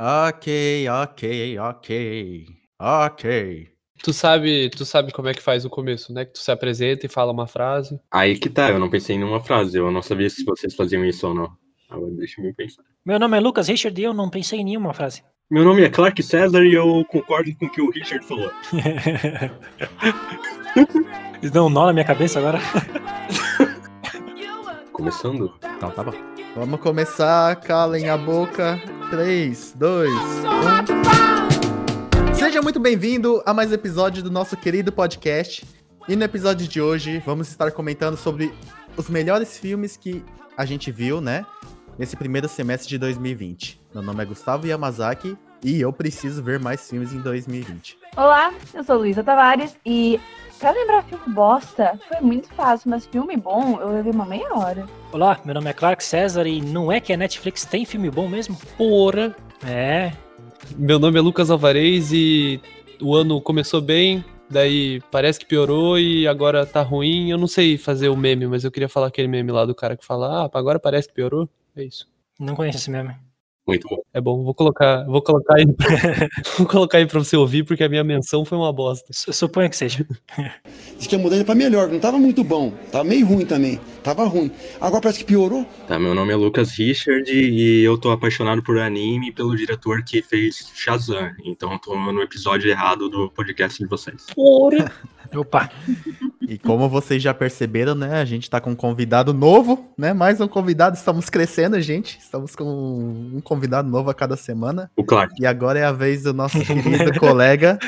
Ok, ok, ok. Ok. Tu sabe, tu sabe como é que faz o começo, né? Que tu se apresenta e fala uma frase. Aí que tá, eu não pensei em nenhuma frase, eu não sabia se vocês faziam isso ou não. Agora deixa eu pensar. Meu nome é Lucas Richard e eu não pensei em nenhuma frase. Meu nome é Clark César e eu concordo com o que o Richard falou. Isso deu um nó na minha cabeça agora. Começando? Então tá bom. Vamos começar, calem a boca. 3, 2, 1. Seja muito bem-vindo a mais um episódio do nosso querido podcast. E no episódio de hoje vamos estar comentando sobre os melhores filmes que a gente viu, né? Nesse primeiro semestre de 2020. Meu nome é Gustavo Yamazaki e eu preciso ver mais filmes em 2020. Olá, eu sou Luísa Tavares e pra lembrar filme bosta foi muito fácil, mas filme bom eu levei uma meia hora. Olá, meu nome é Clark César e não é que a Netflix tem filme bom mesmo? Porra! É. Meu nome é Lucas Alvarez e o ano começou bem, daí parece que piorou e agora tá ruim. Eu não sei fazer o meme, mas eu queria falar aquele meme lá do cara que fala, ah, agora parece que piorou. É isso. Não conheço esse meme. Muito bom. É bom, vou colocar, vou colocar aí, vou colocar aí pra você ouvir, porque a minha menção foi uma bosta. Su- Suponho que seja. Diz que a mudança pra melhor, não tava muito bom. Tava meio ruim também. Tava ruim. Agora parece que piorou. Tá, meu nome é Lucas Richard e eu tô apaixonado por anime e pelo diretor que fez Shazam. Então eu tô no episódio errado do podcast de vocês. Porra! Opa, E como vocês já perceberam, né? A gente tá com um convidado novo, né? Mais um convidado, estamos crescendo, gente. Estamos com um convidado novo a cada semana. O Clark. E agora é a vez do nosso querido colega,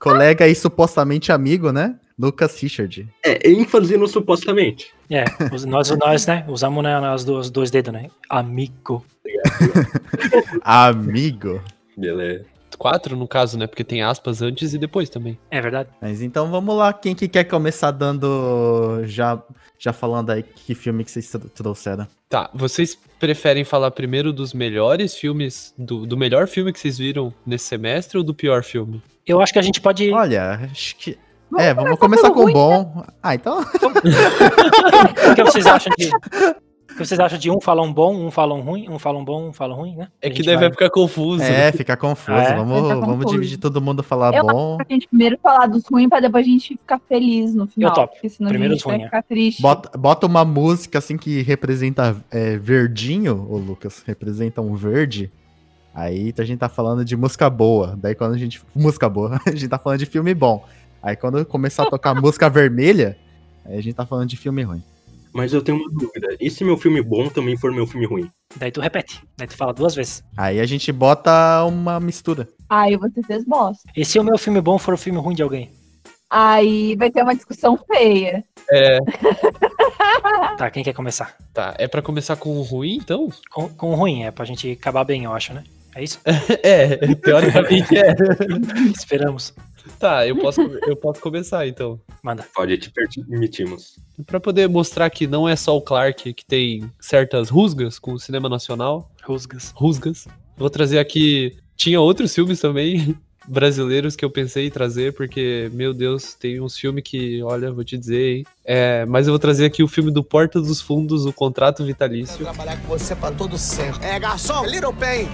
colega e supostamente amigo, né? Lucas Richard. É, ênfase no supostamente. é, nós, nós, né, usamos né, os dois, dois dedos, né? Amigo. Amigo. Beleza. Quatro, no caso, né? Porque tem aspas antes e depois também. É verdade? Mas então vamos lá, quem que quer começar dando. Já, já falando aí que filme que vocês tro- trouxeram? Tá, vocês preferem falar primeiro dos melhores filmes, do, do melhor filme que vocês viram nesse semestre ou do pior filme? Eu acho que a gente pode. Olha, acho que. é, vamos começar com o bom. Ah, então. O que vocês acham de. O que vocês acham de um falam bom, um falam ruim, um falam bom, um falam ruim, né? É A que daí vai ficar confuso. É, fica confuso. É. Vamos, Fica vamos confuso. dividir todo mundo falar Eu bom. Pra gente primeiro falar dos ruins pra depois a gente ficar feliz no final. Eu topo. Porque senão Primeiro a gente vai ruins, ficar triste. Bota, bota uma música assim que representa é, verdinho, ô Lucas, representa um verde. Aí a gente tá falando de música boa. Daí quando a gente. Música boa, a gente tá falando de filme bom. Aí quando começar a tocar música vermelha, aí a gente tá falando de filme ruim. Mas eu tenho uma dúvida. E se meu filme bom também for meu filme ruim? Daí tu repete. Daí tu fala duas vezes. Aí a gente bota uma mistura. Aí você fez bosta. E se o meu filme bom for o filme ruim de alguém? Aí vai ter uma discussão feia. Tá, quem quer começar? Tá, é pra começar com o ruim, então? Com, com o ruim, é pra gente acabar bem, eu acho, né? É isso? É, teoricamente é. Esperamos. Tá, eu posso, eu posso começar então. Manda. Pode, te permitimos. Pra poder mostrar que não é só o Clark que tem certas rusgas com o cinema nacional, Rusgas. rusgas. Vou trazer aqui. Tinha outros filmes também brasileiros que eu pensei em trazer, porque, meu Deus, tem uns filmes que, olha, vou te dizer, hein? É, mas eu vou trazer aqui o filme do Porta dos Fundos, o Contrato Vitalício. trabalhar com você pra todo sempre. É, garçom, Little Pen.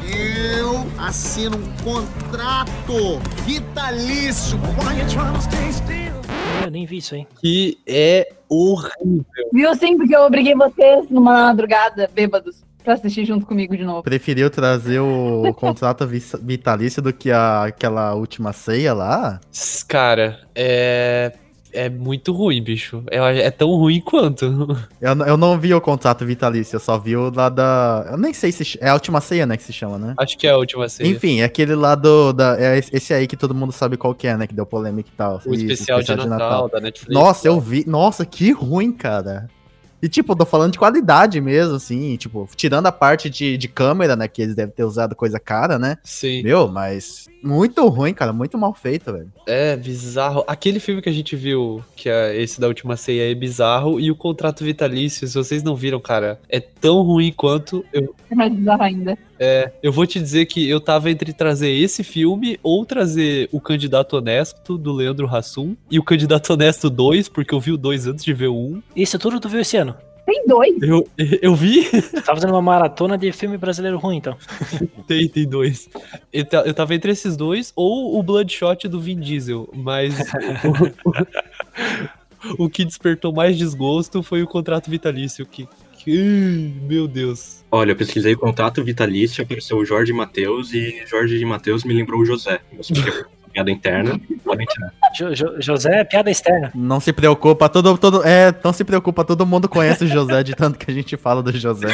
Eu assino um contrato vitalício. Eu nem vi isso aí. Que é horrível. Viu sim, porque eu obriguei vocês numa madrugada, bêbados, pra assistir junto comigo de novo. Preferiu trazer o contrato vi- vitalício do que a- aquela última ceia lá? Cara, é. É muito ruim, bicho. É, é tão ruim quanto. Eu, eu não vi o contrato vitalício, eu só vi o lá da. Eu nem sei se. É a última ceia, né? Que se chama, né? Acho que é a última ceia. Enfim, é aquele lá do. Da, é esse- aí que todo mundo sabe qual que é, né? Que deu polêmica e tal. o Isso, especial, de, Natal, da Netflix. Nossa, eu vi. Nossa, que ruim, cara. E, tipo, eu tô falando de qualidade mesmo, assim. Tipo, tirando a parte de, de câmera, né? Que eles devem ter usado coisa cara, né? Sim. Meu, mas. Muito ruim, cara. Muito mal feito, velho. É bizarro. Aquele filme que a gente viu, que é esse da última ceia, é bizarro. E o contrato vitalício, se vocês não viram, cara, é tão ruim quanto. Eu, É mais bizarro ainda. é, eu vou te dizer que eu tava entre trazer esse filme ou trazer o Candidato Honesto, do Leandro Hassum, e o Candidato Honesto 2, porque eu vi o 2 antes de ver o 1. Isso tudo tu viu esse ano? Tem dois. Eu, eu vi, Você tá fazendo uma maratona de filme brasileiro ruim, então. tem, tem dois. Eu, eu tava entre esses dois ou o Bloodshot do Vin Diesel, mas o, o que despertou mais desgosto foi o contrato vitalício, que, meu Deus. Olha, eu pesquisei contrato vitalício, apareceu o Jorge Matheus e Jorge de Matheus me lembrou o José. Piada interna. Jo- Jo- José é piada externa. Não se preocupa, todo, todo, é, não se preocupa, todo mundo conhece o José, de tanto que a gente fala do José.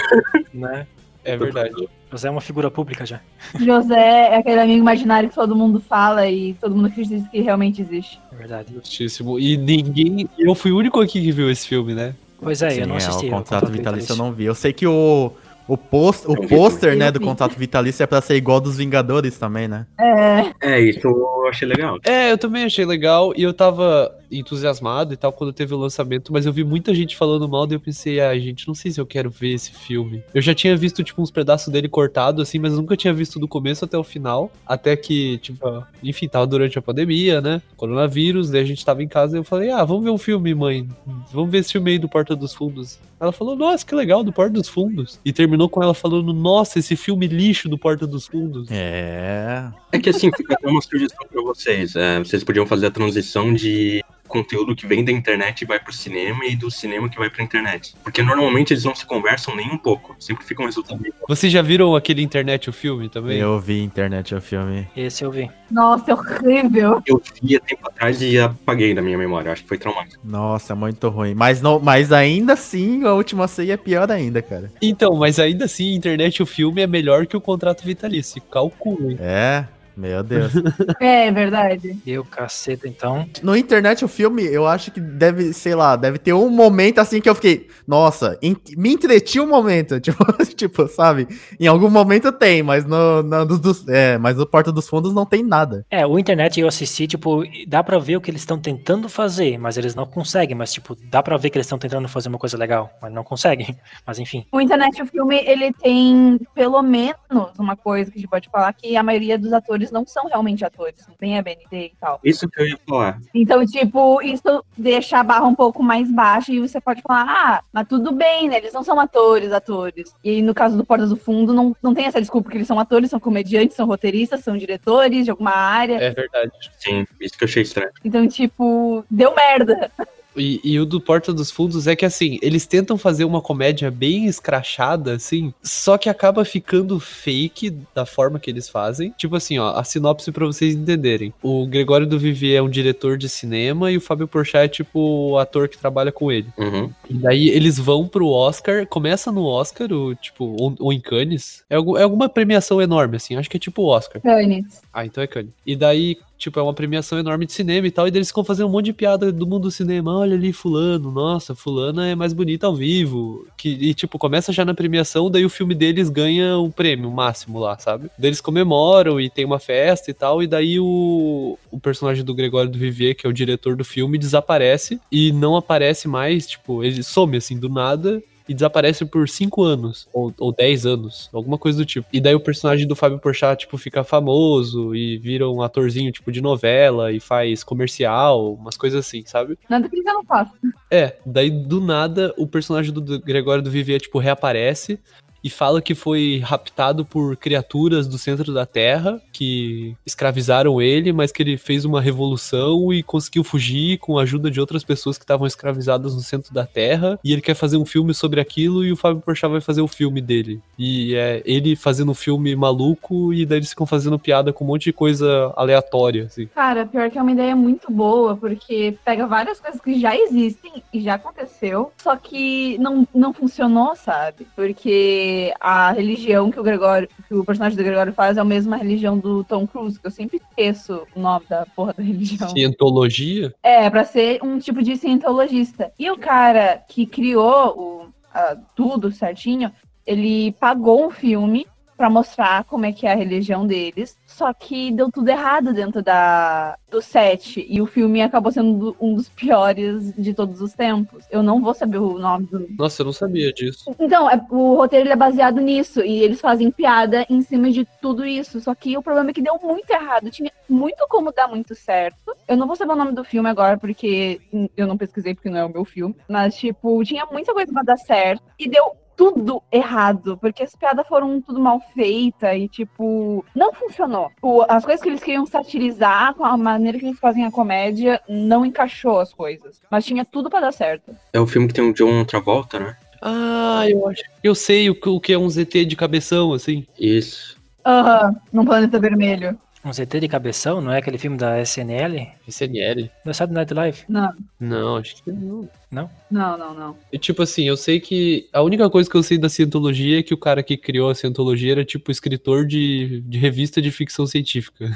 Né? É verdade. José é uma figura pública já. José é aquele amigo imaginário que todo mundo fala e todo mundo acredita que realmente existe. É verdade. Justíssimo. E ninguém. Eu fui o único aqui que viu esse filme, né? Pois é, eu Sim, não assisti. o ao contrato vitalício eu não vi. Eu sei que o, o, post, o vi pôster, né, do vi. contrato vitalício é pra ser igual dos Vingadores também, né? É, É, isso eu achei legal. É, eu também achei legal e eu tava entusiasmado e tal quando teve o lançamento, mas eu vi muita gente falando mal e eu pensei, ai, gente, não sei se eu quero ver esse filme. Eu já tinha visto, tipo, uns pedaços dele cortado, assim, mas eu nunca tinha visto do começo até o final. Até que, tipo, enfim, tava durante a pandemia, né? Coronavírus, daí a gente tava em casa e eu falei, ah, vamos ver um filme, mãe. Vamos ver esse filme aí do Porta dos Fundos. Ela falou, nossa, que legal, do Porta dos Fundos. E terminou com ela falando, nossa, esse filme lixo do Porta dos Fundos. É. É que assim, fica até uma sugestão pra vocês. É, vocês podiam fazer a transição de conteúdo que vem da internet e vai pro cinema e do cinema que vai pra internet. Porque normalmente eles não se conversam nem um pouco. Sempre fica um resultado igual. Vocês já viram aquele internet, o filme também? Eu vi internet o filme. Esse eu vi. nossa, é horrível. Eu vi há tempo atrás e apaguei da minha memória. Acho que foi traumático. Nossa, muito ruim. Mas, não, mas ainda assim, a última ceia é pior ainda, cara. Então, mas ainda assim, internet o filme é melhor que o contrato vitalício. Calculem. É, meu Deus. É verdade. Eu, caceta, então. No internet o filme, eu acho que deve, sei lá, deve ter um momento assim que eu fiquei, nossa, en- me entreti um momento, tipo, tipo, sabe? Em algum momento tem, mas no, no dos, dos- é, mas no Porta dos Fundos não tem nada. É, o internet eu assisti, tipo, dá pra ver o que eles estão tentando fazer, mas eles não conseguem. Mas, tipo, dá pra ver que eles estão tentando fazer uma coisa legal, mas não conseguem. Mas enfim. O internet, o filme, ele tem pelo menos uma coisa que a gente pode falar que a maioria dos atores não são realmente atores, não tem ABNT e tal. Isso que eu ia falar. Então, tipo, isso deixa a barra um pouco mais baixa e você pode falar, ah, mas tudo bem, né? Eles não são atores, atores. E no caso do Porta do Fundo, não, não tem essa desculpa que eles são atores, são comediantes, são roteiristas, são diretores de alguma área. É verdade. Sim, isso que eu achei estranho. Então, tipo, deu merda. E, e o do Porta dos Fundos é que, assim, eles tentam fazer uma comédia bem escrachada, assim, só que acaba ficando fake da forma que eles fazem. Tipo assim, ó, a sinopse pra vocês entenderem. O Gregório do Vivier é um diretor de cinema e o Fábio Porchat é, tipo, o ator que trabalha com ele. Uhum. E daí eles vão pro Oscar, começa no Oscar, o, tipo, ou, ou em Cannes. É, algum- é alguma premiação enorme, assim, acho que é tipo o Oscar. Cannes. Ah, então é Cannes. E daí, tipo, é uma premiação enorme de cinema e tal, e daí eles ficam fazendo um monte de piada do mundo do cinema. Olha ali, fulano, nossa, fulana é mais bonita ao vivo. Que, e, tipo, começa já na premiação, daí o filme deles ganha o prêmio máximo lá, sabe? Daí eles comemoram e tem uma festa e tal, e daí o, o personagem do Gregório do Vivier, que é o diretor do filme, desaparece e não aparece mais, tipo, ele some, assim, do nada, e desaparece por 5 anos, ou, ou 10 anos, alguma coisa do tipo. E daí o personagem do Fábio Porchat, tipo, fica famoso e vira um atorzinho, tipo, de novela e faz comercial, umas coisas assim, sabe? Nada que eles não façam. É, daí do nada o personagem do do Gregório do Vivier, tipo, reaparece e fala que foi raptado por criaturas do centro da Terra que escravizaram ele, mas que ele fez uma revolução e conseguiu fugir com a ajuda de outras pessoas que estavam escravizadas no centro da Terra. E ele quer fazer um filme sobre aquilo e o Fábio Porchat vai fazer o filme dele. E é ele fazendo um filme maluco e daí eles ficam fazendo piada com um monte de coisa aleatória, assim. Cara, pior que é uma ideia muito boa, porque pega várias coisas que já existem e já aconteceu, só que não, não funcionou, sabe? Porque a religião que o Gregório, que o personagem do Gregório faz é a mesma religião do Tom Cruise, que eu sempre esqueço o nome da porra da religião. Cientologia? É, pra ser um tipo de cientologista. E o cara que criou o, a- tudo certinho, ele pagou um filme pra mostrar como é que é a religião deles. Só que deu tudo errado dentro da, do set. E o filme acabou sendo um dos piores de todos os tempos. Eu não vou saber o nome do. Nossa, eu não sabia disso. Então, é- o roteiro é baseado nisso. E eles fazem piada em cima de tudo isso. Só que o problema é que deu muito errado. Tinha muito como dar muito certo. Eu não vou saber o nome do filme agora, porque eu não pesquisei, porque não é o meu filme. Mas, tipo, tinha muita coisa pra dar certo. E deu tudo errado, porque as piadas foram tudo mal feitas e, tipo, não funcionou. O- as coisas que eles queriam satirizar com a maneira que eles fazem a comédia não encaixou as coisas. Mas tinha tudo pra dar certo. É o filme que tem o John Travolta, né? Ah, eu acho. Eu sei o que, o que é um ZT de cabeção, assim. Isso. Aham, num planeta vermelho. Um ZT de cabeção, não é aquele filme da SNL? SNL? Da Saturday Night Live? Não, Não, acho que não. Não, não, não. E, tipo assim, eu sei que a única coisa que eu sei da cientologia é que o cara que criou a cientologia era tipo escritor de, de revista de ficção científica.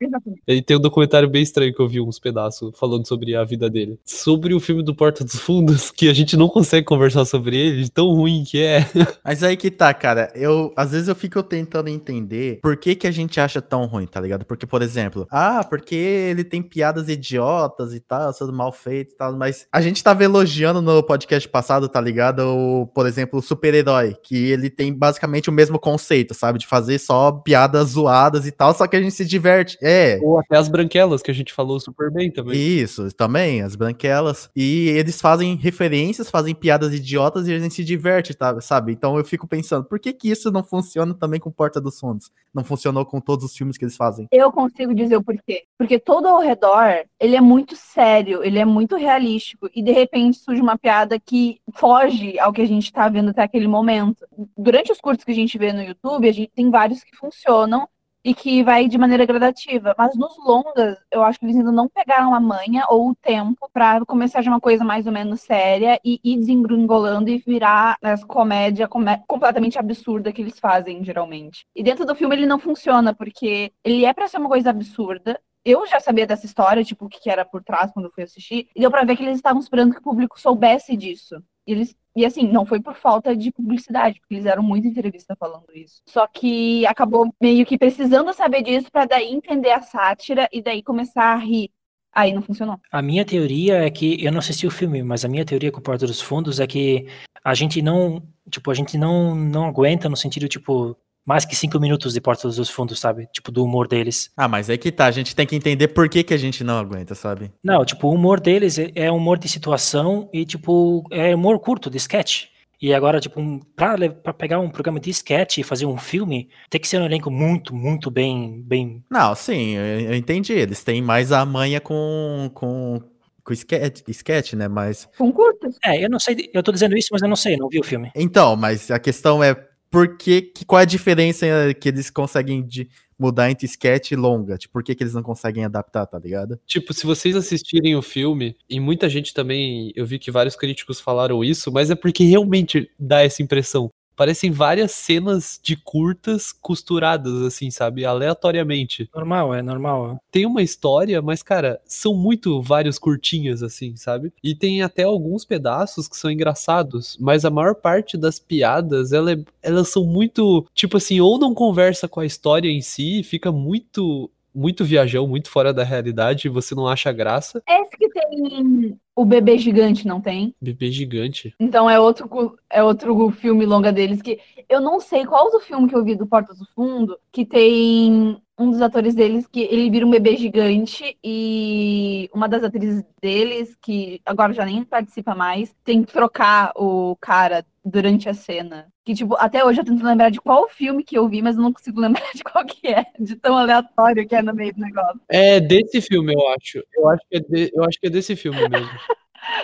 Exatamente. Ele tem um documentário bem estranho que eu vi uns pedaços falando sobre a vida dele. Sobre o filme do Porta dos Fundos, que a gente não consegue conversar sobre ele, de tão ruim que é. Mas aí que tá, cara. Eu, às vezes eu fico tentando entender por que que a gente acha tão ruim, tá ligado? Porque, por exemplo, ah, porque ele tem piadas idiotas e tal, tudo mal feito e tal, mas a gente tava elogiando no podcast passado, tá ligado? O, por exemplo, o super-herói, que ele tem basicamente o mesmo conceito, sabe? De fazer só piadas zoadas e tal, só que a gente se diverte. É, Ou até as branquelas, que a gente falou super bem também. isso, também, as branquelas. E eles fazem referências, fazem piadas idiotas e a gente se diverte, tá, sabe? Então eu fico pensando, por que que isso não funciona também com Porta dos Fundos? Não funcionou com todos os filmes que eles fazem? Eu consigo dizer o porquê. Porque todo ao redor, ele é muito sério, ele é muito realístico. E de repente surge uma piada que foge ao que a gente tá vendo até aquele momento. Durante os cursos que a gente vê no YouTube, a gente tem vários que funcionam e que vai de maneira gradativa. Mas nos longas, eu acho que eles ainda não pegaram a manha ou o tempo pra começar de uma coisa mais ou menos séria e ir desengringolando e virar essa comédia comé- completamente absurda que eles fazem, geralmente. E dentro do filme ele não funciona, porque ele é pra ser uma coisa absurda. Eu já sabia dessa história, tipo, o que era por trás quando eu fui assistir, e deu pra ver que eles estavam esperando que o público soubesse disso. E eles e assim, não foi por falta de publicidade, porque eles eram muita entrevista falando isso. Só que acabou meio que precisando saber disso pra daí entender a sátira e daí começar a rir. Aí não funcionou. A minha teoria é que eu não assisti o filme, mas a minha teoria com o Porta dos Fundos é que a gente não, tipo, a gente não não aguenta no sentido tipo mais que cinco minutos de Porta dos Fundos, sabe? Tipo do humor deles. Ah, mas é que tá, a gente tem que entender por que que a gente não aguenta, sabe? Não, tipo o humor deles é, é humor de situação e tipo é humor curto de sketch. E agora, tipo, um, pra, pra pegar um programa de sketch e fazer um filme, tem que ser um elenco muito, muito bem, bem Não, sim, eu, eu entendi. Eles têm mais a manha com, com, com sketch, sketch, né? Mas. Com curtas. É, eu não sei, eu tô dizendo isso, mas eu não sei, eu não vi o filme. Então, mas a questão é por que, que- qual é a diferença que eles conseguem de mudar entre sketch e longa? Tipo, por que, que eles não conseguem adaptar, tá ligado? Tipo, se vocês assistirem o filme, e muita gente também, eu vi que vários críticos falaram isso, mas é porque realmente dá essa impressão. Parecem várias cenas de curtas costuradas, assim, sabe? Aleatoriamente. Normal, é normal. Tem uma história, mas, cara, são muito vários curtinhas, assim, sabe? E tem até alguns pedaços que são engraçados, mas a maior parte das piadas, ela é- elas são muito, tipo assim, ou não conversa com a história em si, fica muito. Muito viajão, muito fora da realidade, e você não acha graça. Esse que tem o bebê gigante, não tem? Bebê gigante. Então é outro, é outro filme longa deles que eu não sei qual do filme que eu vi do Porta do Fundo que tem um dos atores deles que ele vira um bebê gigante e uma das atrizes deles que agora já nem participa mais tem que trocar o cara durante a cena. Que tipo, até hoje eu tento lembrar de qual filme que eu vi, mas eu não consigo lembrar de qual que é, de tão aleatório que é no meio do negócio. É desse filme, eu acho. Eu acho que é, de- eu acho que é desse filme mesmo.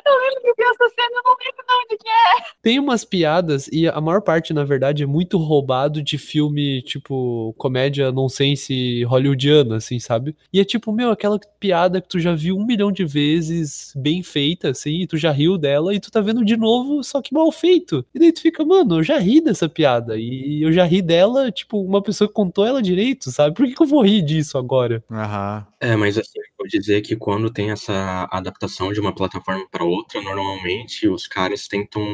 Eu lembro que eu vi essa cena, eu não lembro o nome do que é. Tem umas piadas, e a maior parte, na verdade, é muito roubado de filme, tipo, comédia nonsense hollywoodiana, assim, sabe? E é tipo, meu, aquela piada que tu já viu um milhão de vezes, bem feita, assim, e tu já riu dela, e tu tá vendo de novo, só que mal feito. E daí tu fica, mano, eu já ri dessa piada, e eu já ri dela, tipo, uma pessoa que contou ela direito, sabe? Por que, que eu vou rir disso agora? Aham. É, mas assim, ouvi dizer que quando tem essa adaptação de uma plataforma para outra, normalmente os caras tentam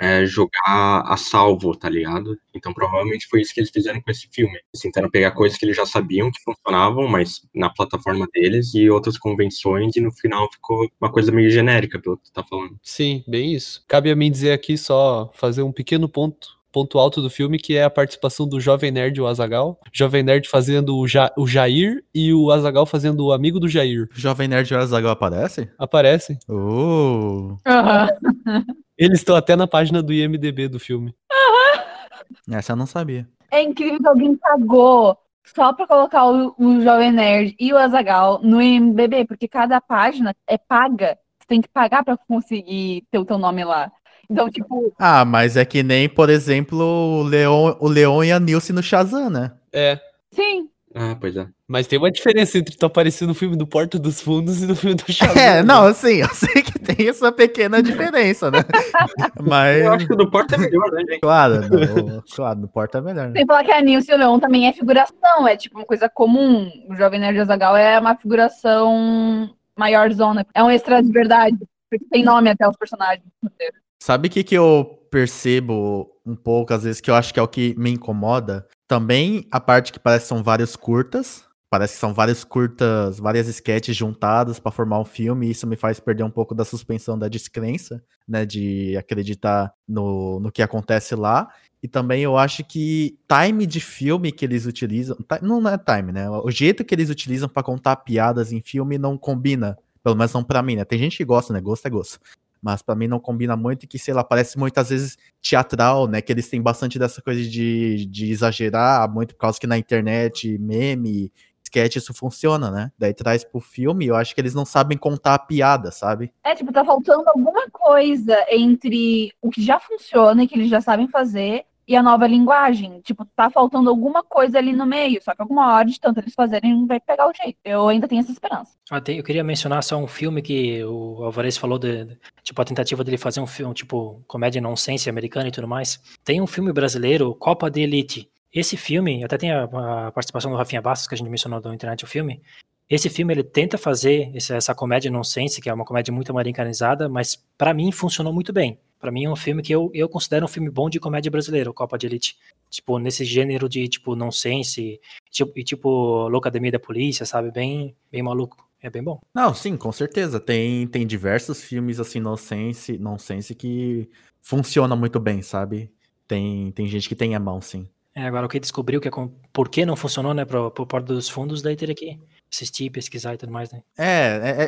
é, jogar a salvo, tá ligado? Então provavelmente foi isso que eles fizeram com esse filme. Eles tentaram pegar coisas que eles já sabiam que funcionavam, mas na plataforma deles e outras convenções, e no final ficou uma coisa meio genérica, pelo que tu tá falando. Sim, bem isso. Cabe a mim dizer aqui só fazer um pequeno ponto ponto alto do filme, que é a participação do Jovem Nerd e o Azagal. Jovem Nerd fazendo o, ja o Jair e o Azagal fazendo o amigo do Jair. Jovem Nerd e o Azagal aparece? Aparecem. Uh. Aham. Eles estão até na página do IMDB do filme. Essa eu não sabia. É incrível que alguém pagou só pra colocar o, o Jovem Nerd e o Azagal no IMDB, porque cada página é paga. Você tem que pagar pra conseguir ter o teu nome lá. Então, tipo, Ah, mas é que nem, por exemplo, o Leon, o Leon e a Nilce no Shazam, né? É. sim. Ah, pois é. Mas tem uma diferença entre tu aparecer no filme do Porta dos Fundos e no filme do Shazam. É, né? não, assim, eu sei que tem essa pequena diferença, né? Mas, Eu acho que o do Porta é melhor, né, gente? claro, no, claro, no Porta é melhor, né? Sem falar que a Nilce e o Leon também é figuração, é tipo uma coisa comum. O Jovem Nerd Azagal é uma figuração maior zona. É um extra de verdade. Porque tem nome até os personagens. Sabe o que, que eu percebo um pouco, às vezes, que eu acho que é o que me incomoda? Também a parte que parece que são vários curtas. Parece que são várias curtas, várias sketches juntadas pra formar um filme, e isso me faz perder um pouco da suspensão da descrença, né? De acreditar no, no que acontece lá. E também eu acho que time de filme que eles utilizam. ti- Não é time, né? O jeito que eles utilizam pra contar piadas em filme não combina. Pelo menos não pra mim, né? Tem gente que gosta, né? Gosto é gosto. Mas pra mim não combina muito e que, sei lá, parece muitas vezes teatral, né? Que eles têm bastante dessa coisa de, de exagerar, muito por causa que na internet, meme, sketch, isso funciona, né? Daí traz pro filme, eu acho que eles não sabem contar a piada, sabe? É, tipo, tá faltando alguma coisa entre o que já funciona e que eles já sabem fazer e a nova linguagem. Tipo, tá faltando alguma coisa ali no meio. Só que alguma hora, de tanto eles fazerem, vai pegar o jeito. Eu ainda tenho essa esperança. Ah, tem- eu queria mencionar só um filme que o Alvarez falou de, de- tipo a tentativa dele fazer um filme tipo comédia nonsense americana e tudo mais. Tem um filme brasileiro, Copa de Elite. Esse filme, até tem a, a participação do Rafinha Bastos que a gente mencionou da internet o filme. Esse filme ele tenta fazer essa comédia nonsense, que é uma comédia muito americanizada, mas pra mim funcionou muito bem. Pra mim é um filme que eu, eu considero um filme bom de comédia brasileira, o Copa de Elite. Tipo, nesse gênero de tipo nonsense tipo, e tipo Loucademia da Polícia, sabe? Bem, bem maluco. É bem bom. Não, sim, com certeza. Tem, tem diversos filmes assim, nonsense, nonsense que funciona muito bem, sabe? Tem, tem gente que tem a mão, sim. É, agora o que descobriu que é com... por que não funcionou, né, pro, pro Porta dos Fundos, daí teria que assistir, pesquisar e tudo mais, né? É,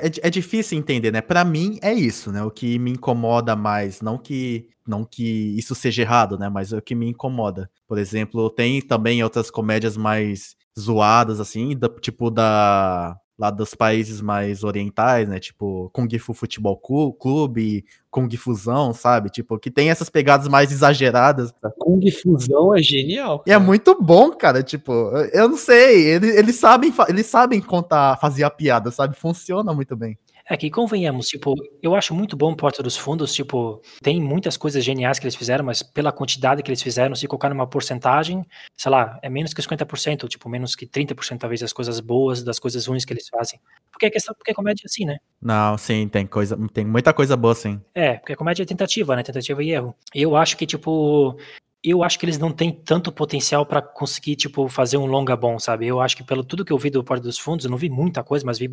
é, é, é difícil entender, né? Pra mim é isso, né? O que me incomoda mais, não que não que isso seja errado, né? Mas é o que me incomoda. Por exemplo, tem também outras comédias mais zoadas, assim, da- tipo da lá dos países mais orientais, né? Tipo Kung Fu Futebol Clube, Kung Fusão, sabe? Tipo, que tem essas pegadas mais exageradas. A Kung Fusão é genial. E é muito bom, cara. Tipo, eu não sei. Eles, eles sabem, eles sabem contar, fazer a piada, sabe? Funciona muito bem. É que convenhamos, tipo, eu acho muito bom Porta dos Fundos, tipo, tem muitas coisas geniais que eles fizeram, mas pela quantidade que eles fizeram, se colocar numa porcentagem, sei lá, é menos que 50%, tipo, menos que 30% talvez das coisas boas, das coisas ruins que eles fazem. Porque é questão, porque é comédia assim, né? Não, sim, tem coisa, tem muita coisa boa, sim. É, porque a comédia é tentativa, né? Tentativa e erro. Eu acho que, tipo. Eu acho que eles não têm tanto potencial pra conseguir, tipo, fazer um longa bom, sabe? Eu acho que pelo tudo que eu vi do Porta dos Fundos, eu não vi muita coisa, mas vi,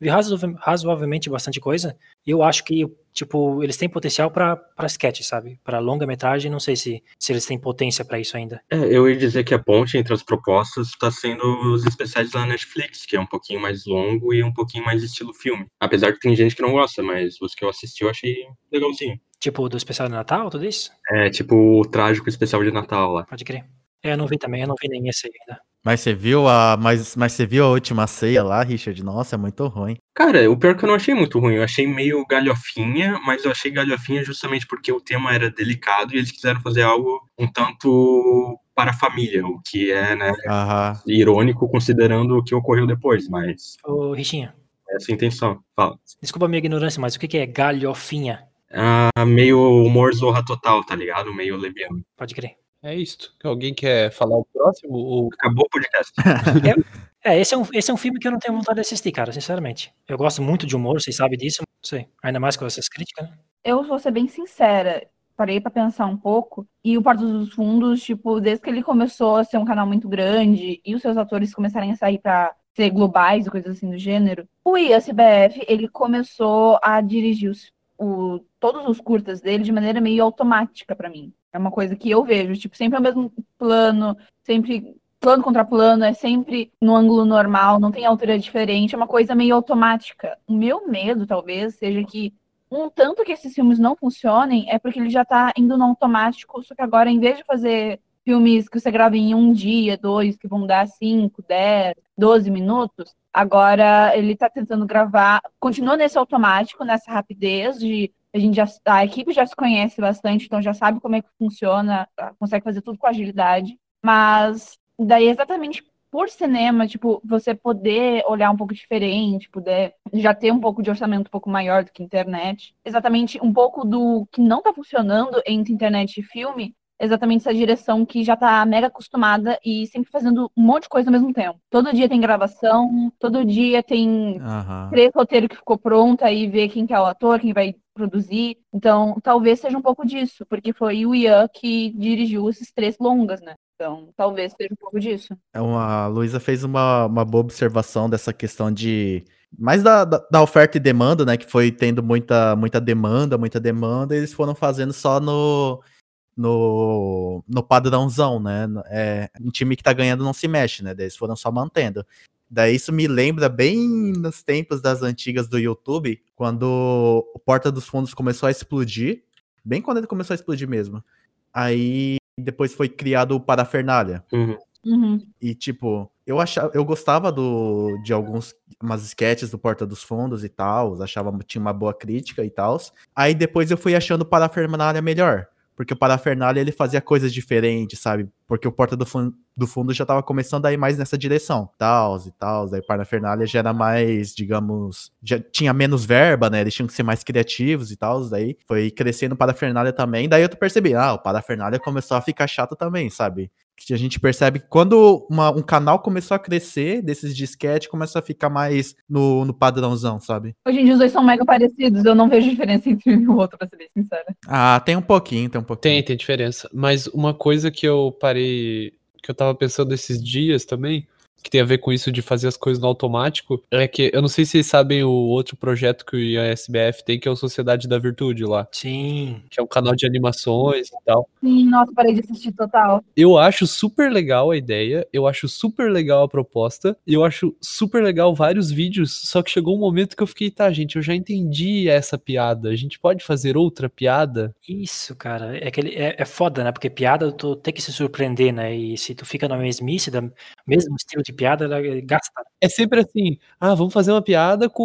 vi razoavelmente bastante coisa. Eu acho que, tipo, eles têm potencial pra sketch, sabe? Pra longa-metragem, não sei se, se eles têm potência pra isso ainda. É, eu ia dizer que a ponte entre as propostas está sendo os especiais da Netflix, que é um pouquinho mais longo e um pouquinho mais estilo filme. Apesar que tem gente que não gosta, mas os que eu assisti eu achei legalzinho. Tipo, do especial de Natal, tudo isso? É tipo o trágico especial de Natal lá. Pode crer. É, eu não vi também, eu não vi nem esse aí ainda. Mas você viu a, mas, mas você viu a última ceia lá, Richard? Nossa, é muito ruim. Cara, o pior é que eu não achei muito ruim, eu achei meio galhofinha, mas eu achei galhofinha justamente porque o tema era delicado e eles quiseram fazer algo um tanto para a família, o que é, né, Aham. irônico considerando o que ocorreu depois, mas Ô, Richinha, essa é a intenção. Fala. desculpa a minha ignorância, mas o que que é galhofinha? Ah, meio humor zorra total, tá ligado? Meio leviano. Pode crer. É isto. Alguém quer falar o próximo? Ou... Acabou o podcast. É, esse é, um, esse é um filme que eu não tenho vontade de assistir, cara, sinceramente. Eu gosto muito de humor, vocês sabem disso, não sei. Ainda mais com essas críticas, né? Eu vou ser bem sincera, parei pra pensar um pouco, e o Porto dos Fundos, tipo, desde que ele começou a ser um canal muito grande e os seus atores começarem a sair pra ser globais e coisas assim do gênero, o ISBF, ele começou a dirigir os, o, todos os curtas dele de maneira meio automática pra mim. É uma coisa que eu vejo, tipo, sempre é o mesmo plano, sempre plano contra plano, é sempre no ângulo normal, não tem altura diferente, é uma coisa meio automática. O meu medo, talvez, seja que um tanto que esses filmes não funcionem é porque ele já tá indo no automático, só que agora, em vez de fazer filmes que você grava em um dia, dois, que vão dar 5, 10, 12 minutos, agora ele tá tentando gravar, continua nesse automático, nessa rapidez de a gente já, a equipe já se conhece bastante, então já sabe como é que funciona, consegue fazer tudo com agilidade, mas daí exatamente por cinema, tipo, você poder olhar um pouco diferente, poder já ter um pouco de orçamento um pouco maior do que internet, exatamente um pouco do que não tá funcionando entre internet e filme, exatamente essa direção que já tá mega acostumada e sempre fazendo um monte de coisa ao mesmo tempo. Todo dia tem gravação, todo dia tem Aham. três roteiros que ficou pronto, aí ver quem que é o ator, quem vai produzir. Então, talvez seja um pouco disso, porque foi o Ian que dirigiu esses três longas, né? Então, talvez seja um pouco disso. É uma- A Luísa fez uma, uma boa observação dessa questão de. Mais da, da, da oferta e demanda, né? Que foi tendo muita, muita demanda, muita demanda, e eles foram fazendo só no. No, no padrãozão, né? É, um time que tá ganhando não se mexe, né? Daí eles foram só mantendo. Daí isso me lembra bem nos tempos das antigas do YouTube, quando o Porta dos Fundos começou a explodir. Bem quando ele começou a explodir mesmo. Aí depois foi criado o Parafernália. Uhum. Uhum. E, tipo, eu achava, eu gostava do, de alguns umas sketches do Porta dos Fundos e tal, achava tinha uma boa crítica e tal. Aí depois eu fui achando o Parafernália melhor, porque o Parafernália ele fazia coisas diferentes, sabe? Porque o Porta do, Fun- do Fundo já tava começando a ir mais nessa direção, tals e tal. Daí Parafernália já era mais, digamos, já tinha menos verba, né? Eles tinham que ser mais criativos e tal. Daí foi crescendo o Parafernália também. Daí eu percebi, ah, o Parafernália começou a ficar chato também, sabe? Que a gente percebe que quando uma- um canal começou a crescer, desses disquete, começou a ficar mais no, no padrãozão, sabe? Hoje em dia os dois são mega parecidos, eu não vejo diferença entre um e o outro, pra ser bem sincera. Ah, tem um pouquinho, tem um pouquinho. Tem, tem diferença. Mas uma coisa que eu parei, que eu tava pensando esses dias também, que tem a ver com isso de fazer as coisas no automático, é que eu não sei se vocês sabem o outro projeto que o IASBF tem, que é o Sociedade da Virtude lá, Sim. que é um canal de animações e tal. Sim, nossa, parei de assistir total. Eu acho super legal a ideia, eu acho super legal a proposta, e eu acho super legal vários vídeos, só que chegou um momento que eu fiquei, tá, gente, eu já entendi essa piada, a gente pode fazer outra piada? Isso, cara. É, aquele, é, é foda, né? Porque piada tu tem que se surpreender, né? E se tu fica na mesmice, da mesmo estilo de piada, ela gasta. É sempre assim, ah, vamos fazer uma piada com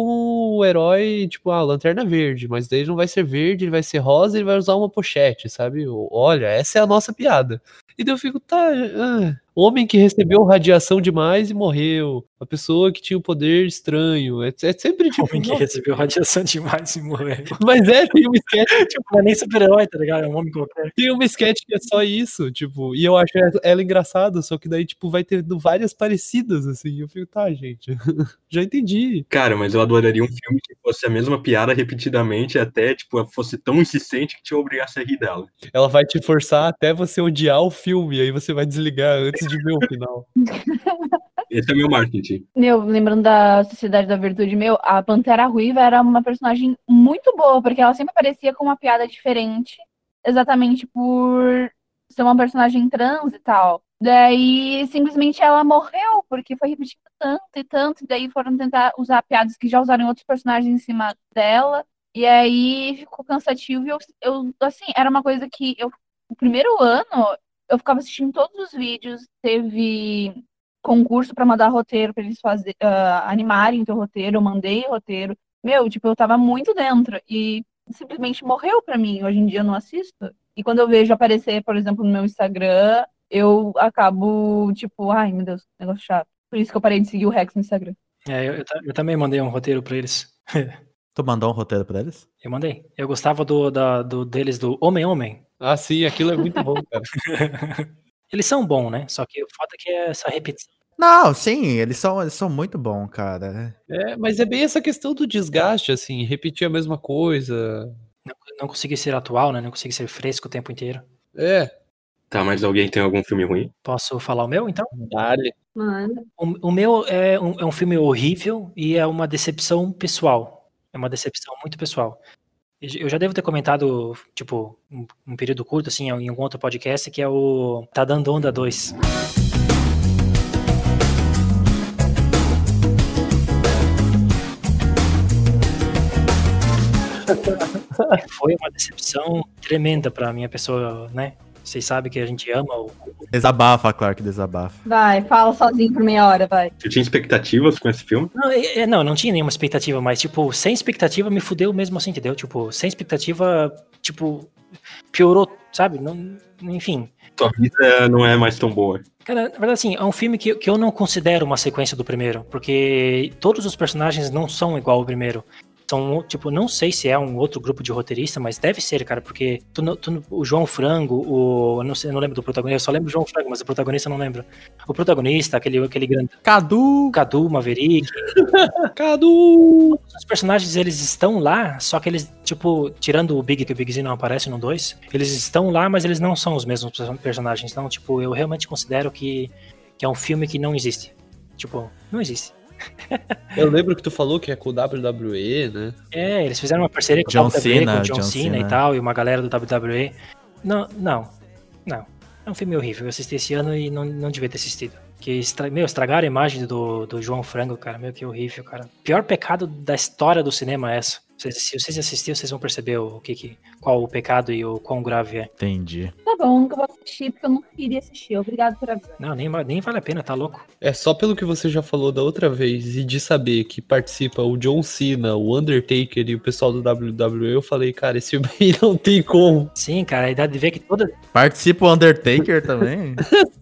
o herói, tipo, ah, Lanterna Verde, mas daí não vai ser verde, ele vai ser rosa, ele vai usar uma pochete, sabe? Olha, essa é a nossa piada. E daí eu fico, tá, ah, homem que recebeu radiação demais e morreu, uma pessoa que tinha um poder estranho, é, é sempre tipo, Homem que nossa, recebeu radiação demais e morreu. mas é, tem um sketch, tipo, não é nem super-herói, tá ligado? É um homem qualquer. tem uma sketch que é só isso, tipo, e eu acho ela engraçada, só que daí, tipo, vai tendo várias parecidas, assim, eu fico, tá, gente, já entendi. Cara, mas eu adoraria um filme que fosse a mesma piada repetidamente, até, tipo, fosse tão insistente que te obrigasse a rir dela. Ela vai te forçar até você odiar o filme, aí você vai desligar antes de ver o final. Esse é meu marketing. Meu, lembrando da Sociedade da Virtude, meu, a Pantera Ruiva era uma personagem muito boa, porque ela sempre aparecia com uma piada diferente, exatamente por ser uma personagem trans e tal. Daí, simplesmente ela morreu, porque foi repetindo tanto e tanto, e daí foram tentar usar piadas que já usaram em outros personagens em cima dela, e aí ficou cansativo, e eu, eu assim, era uma coisa que eu, o primeiro ano, eu ficava assistindo todos os vídeos, teve concurso pra mandar roteiro pra eles fazer, ah, animarem o teu roteiro, eu mandei roteiro. Meu, tipo, eu tava muito dentro e simplesmente morreu pra mim. Hoje em dia eu não assisto. E quando eu vejo aparecer, por exemplo, no meu Instagram, eu acabo, tipo, ai meu Deus, negócio chato. Por isso que eu parei de seguir o Rex no Instagram. É, eu, eu eu também mandei um roteiro pra eles. Tu mandou um roteiro pra eles? Eu mandei. Eu gostava do, da, do deles do Homem-Homem. Ah, sim, aquilo é muito bom, cara. Eles são bons, né? Só que o foda é que é essa repetição. Não, sim, eles são, eles são muito bons, cara. É, mas é bem essa questão do desgaste, assim, repetir a mesma coisa. Não, não conseguir ser atual, né? Não conseguir ser fresco o tempo inteiro. É, Tá, mas alguém tem algum filme ruim? Posso falar o meu, então? dale. Mano. O, o meu é um, é um filme horrível e é uma decepção pessoal. É uma decepção muito pessoal. Eu já devo ter comentado, tipo, um, um período curto, assim, em algum outro podcast, que é o Tá Dando Onda 2. Foi uma decepção tremenda pra minha pessoa, né? Vocês sabem que a gente ama o, Desabafa, Clark, desabafa. Vai, fala sozinho por meia hora, vai. Você tinha expectativas com esse filme? Não, é- não, não tinha nenhuma expectativa, mas, tipo, sem expectativa me fudeu mesmo assim, entendeu? Tipo, sem expectativa, tipo, piorou, sabe? Não, enfim. Sua vida não é mais tão boa. Cara, na verdade, assim, é um filme que, que eu não considero uma sequência do primeiro, porque todos os personagens não são igual ao primeiro. São, tipo, não sei se é um outro grupo de roteirista, mas deve ser, cara, porque tu, tu o João Frango, o. Eu não, sei, não lembro do protagonista, eu só lembro do João Frango, mas o protagonista eu não lembro. O protagonista, aquele, aquele grande. Cadu! Cadu, Maverick, Cadu! os personagens eles estão lá, só que eles, tipo, tirando o Big, que o Big Z não aparece no 2, eles estão lá, mas eles não são os mesmos perso- personagens. Então, tipo, eu realmente considero que, que é um filme que não existe. Tipo, não existe. Eu lembro que tu falou que é com o WWE, né? É, eles fizeram uma parceria com John o WWE, Cena, com o John, John Cena, Cena. e tal, e uma galera do WWE. Não, não, não. É um filme horrível. Eu assisti esse ano e não, não devia ter assistido. Que estra... Meu, estragaram a imagem do, do João Frango, cara. Meu, que horrível, cara. Pior pecado da história do cinema é essa. Se vocês assistirem, vocês vão perceber o que, que qual o pecado e o quão grave é. Entendi. Tá bom, nunca vou assistir porque eu não queria assistir. Obrigado por avisar. Não, nem, nem vale a pena, tá louco? É só pelo que você já falou da outra vez e de saber que participa o John Cena, o Undertaker e o pessoal do WWE, eu falei, cara, esse filme aí não tem como. Sim, cara, a idade de ver que toda. Participa o Undertaker também?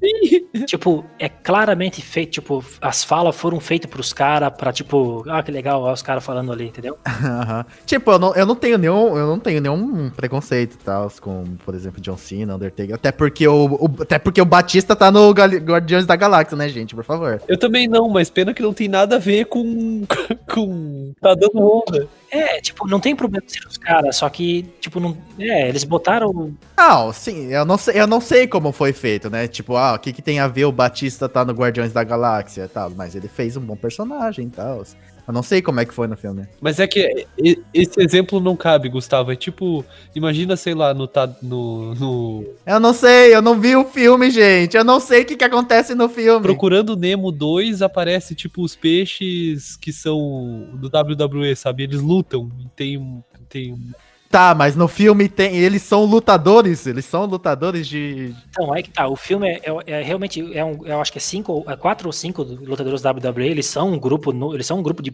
tipo, é claramente feito. Tipo, as falas foram feitas pros caras pra, tipo, ah, que legal, ó, os caras falando ali, entendeu? Aham. Tipo, eu não, eu não tenho nenhum. Eu não tenho nenhum preconceito e tal, com, por exemplo, John Cena, Undertaker. Até porque o, o- até porque o Batista tá no Gali- Guardiões da Galáxia, né, gente? Por favor. Eu também não, mas pena que não tem nada a ver com. com. tá dando onda. É, tipo, não tem problema ser os caras, só que, tipo, não. É, eles botaram. Não, sim, eu não sei, eu não sei como foi feito, né? Tipo, ah, o que, que tem a ver o Batista tá no Guardiões da Galáxia e tal, mas ele fez um bom personagem e tal. Eu não sei como é que foi no filme. Mas é que esse exemplo não cabe, Gustavo. É tipo, imagina, sei lá, no. no, no Eu não sei, eu não vi o filme, gente. Eu não sei o que, que acontece no filme. Procurando Nemo 2 aparece tipo os peixes que são do WWE, sabe? Eles lutam e tem tem um- Tá, mas no filme tem. Eles são lutadores. Eles são lutadores de. Então, aí que tá. O filme é, é- é realmente. É um, eu acho que é cinco, é quatro ou cinco lutadores da WWE. Eles são um grupo. no- eles são um grupo de,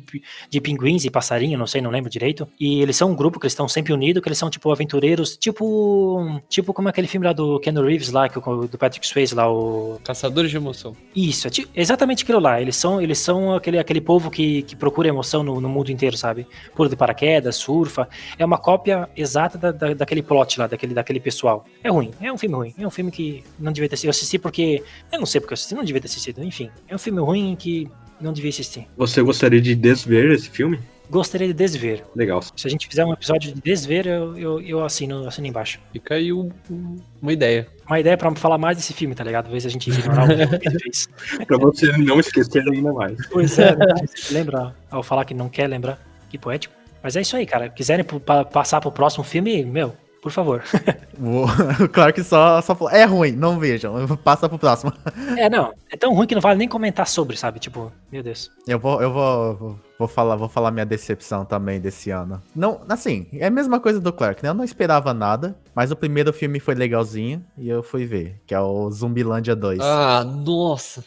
de pinguins e passarinho, não sei, não lembro direito. E eles são um grupo que eles estão sempre unidos, que eles são tipo aventureiros. Tipo. Tipo como aquele filme lá do Ken Reeves lá, que, o- do Patrick Swayze lá, o. Caçadores de emoção. Isso, é exatamente aquilo lá. Eles são, eles são aquele, aquele povo que, que procura emoção no, no mundo inteiro, sabe? Pula de paraquedas, surfa. É uma cópia exata da, da- daquele plot lá, daquele, daquele pessoal. É ruim, é um filme ruim. É um filme que não devia ter assistido. Eu assisti porque. Eu não sei porque eu assisti, não devia ter assistido. Enfim, é um filme ruim que não devia assistir. Você gostaria de desver esse filme? Gostaria de desver. Legal. Se a gente fizer um episódio de desver, eu, eu, eu assino, assino embaixo. Fica aí um- um- uma ideia. Uma ideia pra falar mais desse filme, tá ligado? Vezes a gente ignorar o que ele fez. Pra você não esquecer ainda mais. Pois é, né? Lembra ao falar que não quer lembrar? Que poético. Mas é isso aí, cara. Quiserem passar pro próximo filme, meu, por favor. O o Clark só, só falou. É ruim, não vejam. Passa pro próximo. É, não. É tão ruim que não vale nem comentar sobre, sabe? Tipo, meu Deus. Eu vou, eu vou, vou, vou falar, vou falar minha decepção também desse ano. Não, assim, é a mesma coisa do Clark, né? Eu não esperava nada, mas o primeiro filme foi legalzinho e eu fui ver, que é o Zumbilândia 2. Ah, nossa.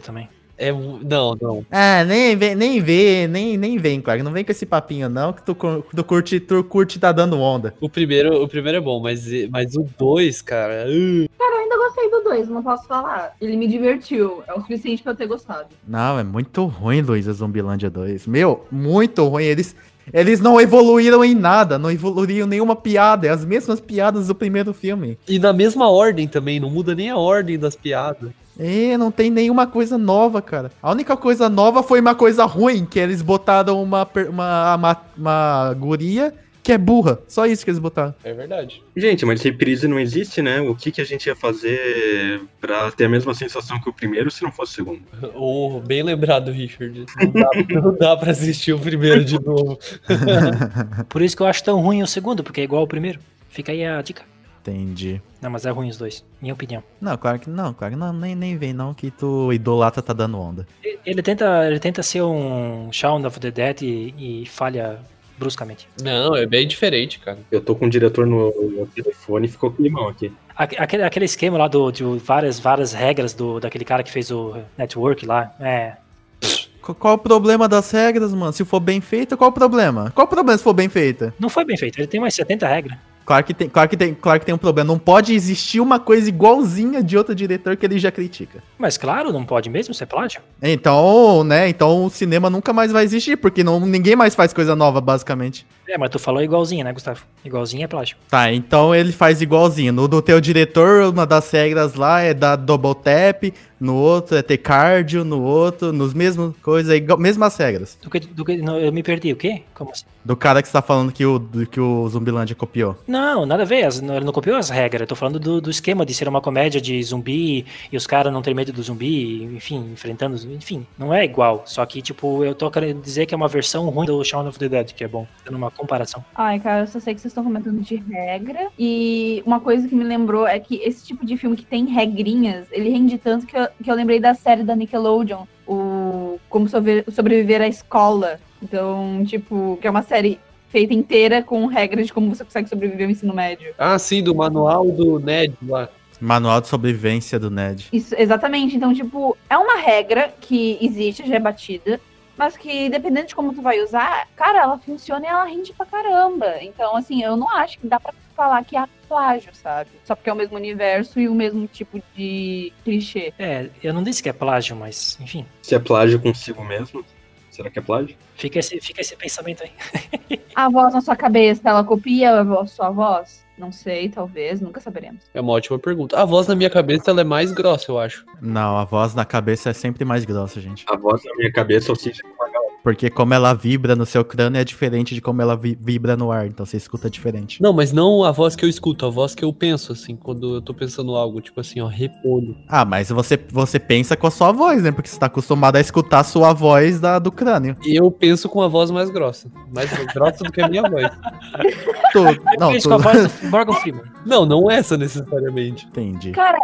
Também. É, não, não. Ah, nem vem, nem vê, nem, nem vem, Clark. Não vem com esse papinho, não, que tu, tu curte, tu curte tá dando onda. O primeiro, o primeiro é bom, mas, mas o 2, cara. uh, Cara, eu ainda gostei do 2, não posso falar. Ele me divertiu. É o suficiente pra eu ter gostado. Não, é muito ruim, Luiz, a Zumbilândia 2. Meu, muito ruim. Eles, Eles não evoluíram em nada, não evoluíram nenhuma piada, é as mesmas piadas do primeiro filme. E na mesma ordem também, não muda nem a ordem das piadas. É, não tem nenhuma coisa nova, cara. A única coisa nova foi uma coisa ruim, que eles botaram uma, uma, uma, uma guria que é burra. Só isso que eles botaram. É verdade. Gente, mas reprise não existe, né? O que, que a gente ia fazer pra ter a mesma sensação que o primeiro se não fosse o segundo? Oh, bem lembrado, Richard. Não dá, não dá pra assistir o primeiro de novo. Por isso que eu acho tão ruim o segundo, porque é igual ao primeiro. Fica aí a dica. Entendi. Não, mas é ruim os dois, minha opinião. Não, claro que não, claro que não, nem, nem vem não que tu idolatra tá dando onda. Ele tenta, ele tenta ser um Shaun of the Dead e, e falha bruscamente. Não, é bem diferente, cara. Eu tô com o diretor no, no telefone e ficou climão aqui. Aque- Aquele, aquele esquema lá do, de várias, várias regras do, daquele cara que fez o network lá, é. Qu- Qual o problema das regras, mano? Se for bem feita, qual o problema? Qual o problema se for bem feita? Não foi bem feito, ele tem umas 70 regras. Claro que tem, claro que tem, claro que tem um problema. Não pode existir uma coisa igualzinha de outro diretor que ele já critica. Mas claro, não pode mesmo ser plágio. Então, né? Então o cinema nunca mais vai existir, porque não, ninguém mais faz coisa nova, basicamente. É, mas tu falou igualzinho, né, Gustavo? Igualzinho é plágio. Tá, então ele faz igualzinho. No do teu diretor, uma das regras lá é dar double tap, no outro é ter cardio, no outro, nos mesmos coisas, é mesmas regras. Do que, do que, não, eu me perdi, o quê? Como assim? Do cara que você tá falando que o, do que o Zumbilândia copiou. Não, nada a ver, as- ele não copiou as regras, eu tô falando do, do esquema de ser uma comédia de zumbi e os caras não ter medo do zumbi, enfim, enfrentando, enfim, não é igual, só que, tipo, eu tô querendo dizer que é uma versão ruim do Shaun of the Dead, que é bom, dando uma comparação. Ai, cara, eu só sei que vocês estão comentando de regra. E uma coisa que me lembrou é que esse tipo de filme que tem regrinhas, ele rende tanto que eu, que eu lembrei da série da Nickelodeon, o Como Sobre- Sobreviver à Escola. Então, tipo, que é uma série feita inteira com regras de como você consegue sobreviver ao ensino médio. Ah, sim, do manual do Ned lá. Manual de sobrevivência do Ned. Isso, exatamente. Então, tipo, é uma regra que existe, já é batida, mas que dependendo de como tu vai usar, cara, ela funciona e ela rende pra caramba. Então, assim, eu não acho que dá pra falar que é plágio, sabe? Só porque é o mesmo universo e o mesmo tipo de clichê. É, eu não disse que é plágio, mas, enfim, Se é plágio consigo mesmo, será que é plágio? fica esse, fica esse pensamento aí. A voz na sua cabeça, ela copia a sua voz? Não sei, talvez, nunca saberemos. É uma ótima pergunta. A voz na minha cabeça ela é mais grossa, eu acho. Não, a voz na cabeça é sempre mais grossa, gente. A voz na minha cabeça, ou seja, Porque como ela vibra no seu crânio é diferente de como ela vi- vibra no ar, então você escuta diferente. Não, mas não a voz que eu escuto, a voz que eu penso, assim, quando eu tô pensando algo, tipo assim, ó, repolho. Ah, mas você, você pensa com a sua voz, né? Porque você tá acostumado a escutar a sua voz da, do crânio. E eu penso com a voz mais grossa. Mais grossa do que a minha voz. Tu, não, com a voz do Morgan Freeman. Não, não essa necessariamente. Entendi. Cara,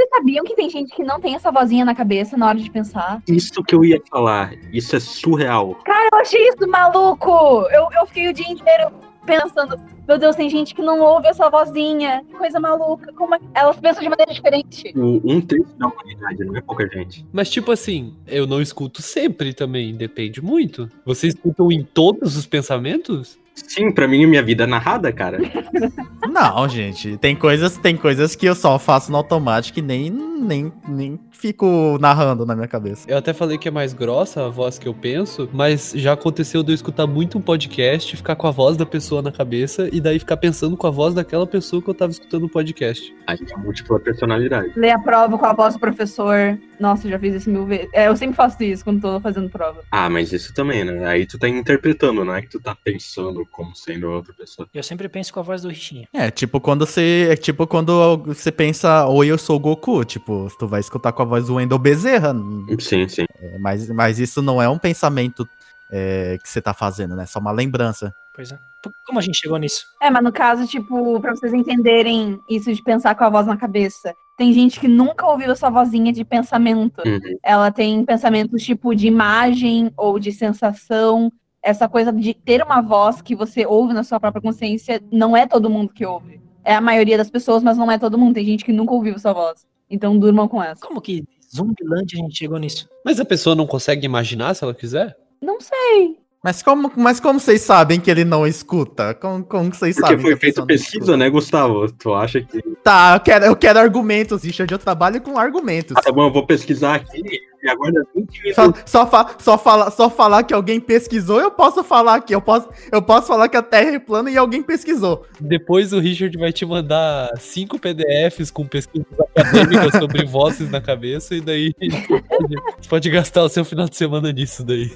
vocês sabiam que tem gente que não tem essa vozinha na cabeça na hora de pensar? isso que eu ia falar, isso é surreal. Eu achei isso maluco! Eu, eu fiquei o dia inteiro pensando, meu Deus, tem gente que não ouve essa vozinha. Que coisa maluca. Como é... Elas pensam de maneira diferente. Um terço da humanidade, não é pouca gente. Mas, tipo assim, eu não escuto sempre também, depende muito. Vocês escutam em todos os pensamentos? Sim, pra mim minha vida é narrada, cara. Não, gente, tem coisas, tem coisas que eu só faço no automático e nem, nem, nem fico narrando na minha cabeça. Eu até falei que é mais grossa a voz que eu penso, mas já aconteceu de eu escutar muito um podcast, ficar com a voz da pessoa na cabeça e daí ficar pensando com a voz daquela pessoa que eu tava escutando o podcast. Aí é múltipla personalidade. Ler a prova com a voz do professor. Nossa, eu já fiz isso mil vezes. É, eu sempre faço isso quando tô fazendo prova. Ah, mas isso também, né? Aí tu tá interpretando, não é que tu tá pensando como sendo outra pessoa. Eu sempre penso com a voz do Richinha. É, tipo quando você, é tipo quando você pensa, oi, eu sou o Goku, tipo, tu vai escutar com a voz do Wendel Bezerra, Sim, sim. é, mas, mas isso não é um pensamento é, que você tá fazendo, né? É só uma lembrança. Pois é. Como a gente chegou nisso? É, mas no caso, tipo, pra vocês entenderem isso de pensar com a voz na cabeça, tem gente que nunca ouviu essa vozinha de pensamento. Uhum. Ela tem pensamentos tipo de imagem ou de sensação. Essa coisa de ter uma voz que você ouve na sua própria consciência, não é todo mundo que ouve. É a maioria das pessoas, mas não é todo mundo. Tem gente que nunca ouviu essa voz. Então durmam com essa. Como que Zumbilândia a gente chegou nisso? Mas a pessoa não consegue imaginar se ela quiser? Não sei. Mas como, mas como vocês sabem que ele não escuta? Como, como que vocês Porque sabem foi que a feita pesquisa, escuta? né, Gustavo? Tu acha que. Tá, eu quero, eu quero argumentos, Richard. Eu trabalho com argumentos. Ah, tá bom, eu vou pesquisar aqui. e aguarda 20 Só, minutos. só, fa- só, fala, só falar que alguém pesquisou, eu posso falar aqui. Eu posso, eu posso falar que a Terra é plana e alguém pesquisou. Depois o Richard vai te mandar cinco PDFs com pesquisas acadêmicas sobre vozes na cabeça, e daí você pode, pode gastar o seu final de semana nisso daí.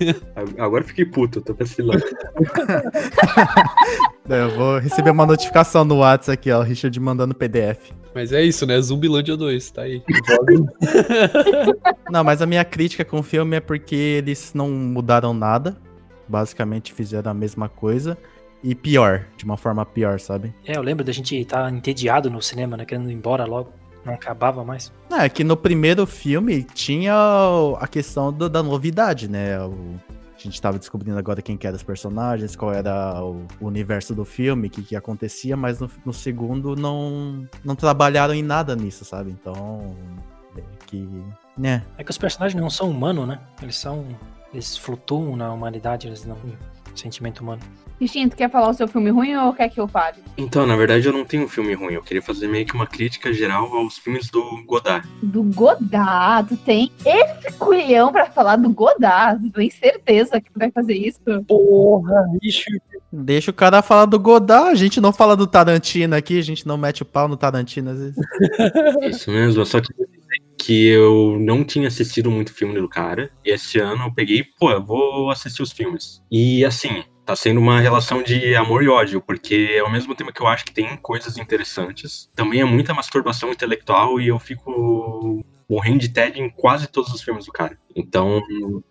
Agora fiquei puto, eu tô vacilando. Eu vou receber uma notificação no WhatsApp aqui, ó. O Richard mandando PDF. Mas é isso, né? Zumbilândia 2, tá aí. Não, mas a minha crítica com o filme é porque eles não mudaram nada. Basicamente fizeram a mesma coisa. E pior, de uma forma pior, sabe? É, eu lembro da gente estar entediado no cinema, né? Querendo ir embora logo. Não acabava mais. Não, é que no primeiro filme tinha a questão do- da novidade, né? O- gente tava descobrindo agora quem que eram os personagens, qual era o, universo do filme, o que, que acontecia, mas no, no segundo não, não trabalharam em nada nisso, sabe? Então. É que. Né? É que os personagens não são humanos, né? Eles são. Eles flutuam na humanidade, eles não sentimento humano. Cristinha, tu quer falar o seu filme ruim ou quer que eu fale? Então, na verdade, eu não tenho um filme ruim. Eu queria fazer meio que uma crítica geral aos filmes do Godard. Do Godard, tu tem esse culhão pra falar do Godard. Tu tem certeza que tu vai fazer isso? Porra, Richard. Deixa o cara falar do Godard, a gente não fala do Tarantino aqui, a gente não mete o pau no Tarantino às vezes. Isso mesmo, eu só queria dizer que eu não tinha assistido muito filme do cara. E esse ano eu peguei, pô, eu vou assistir os filmes. E assim, tá sendo uma relação de amor e ódio, porque ao mesmo tempo que eu acho que tem coisas interessantes, também é muita masturbação intelectual e eu fico morrendo de tédio em quase todos os filmes do cara. Então,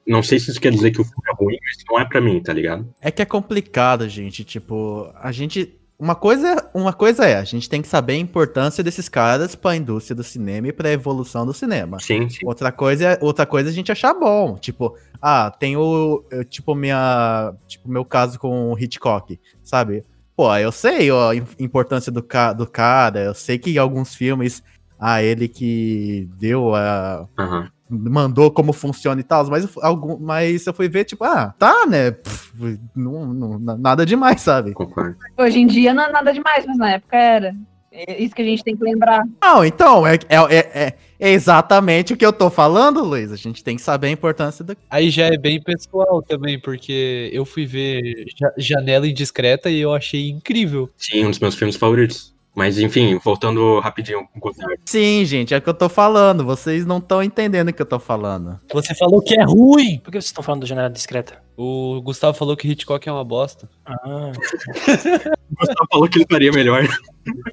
não sei se isso quer dizer que o filme é ruim, mas não é pra mim, tá ligado? É que é complicado, gente. Tipo, a gente. Uma coisa, uma coisa é, a gente tem que saber a importância desses caras pra indústria do cinema e pra evolução do cinema. Sim, sim. Outra coisa, é, outra coisa é a gente achar bom. Tipo, ah, tem o. Tipo, minha. Tipo, meu caso com o Hitchcock, sabe? Pô, eu sei ó, a im- importância do, ca, do cara, eu sei que alguns filmes. Ah, ele que deu a. Aham. Mandou como funciona e tal, mas, algum, mas eu fui ver, tipo, ah, tá, né? Pff, não, não- na- nada demais, sabe? Concordo. Hoje em dia não é nada demais, mas na época era. É isso que a gente tem que lembrar. Não, então, é, é, é, é- exatamente o que eu tô falando, Luiz. A gente tem que saber a importância do. Aí já é bem pessoal também, porque eu fui ver Ja- Janela Indiscreta e eu achei incrível. Sim, um dos meus filmes favoritos. Mas enfim, voltando rapidinho com o. Sim, gente, é o que eu tô falando. Vocês não estão entendendo o que eu tô falando. Você falou que é ruim! Por que vocês estão falando do Janela Discreta? O Gustavo falou que Hitchcock é uma bosta. Ah, O Gustavo falou que ele faria melhor.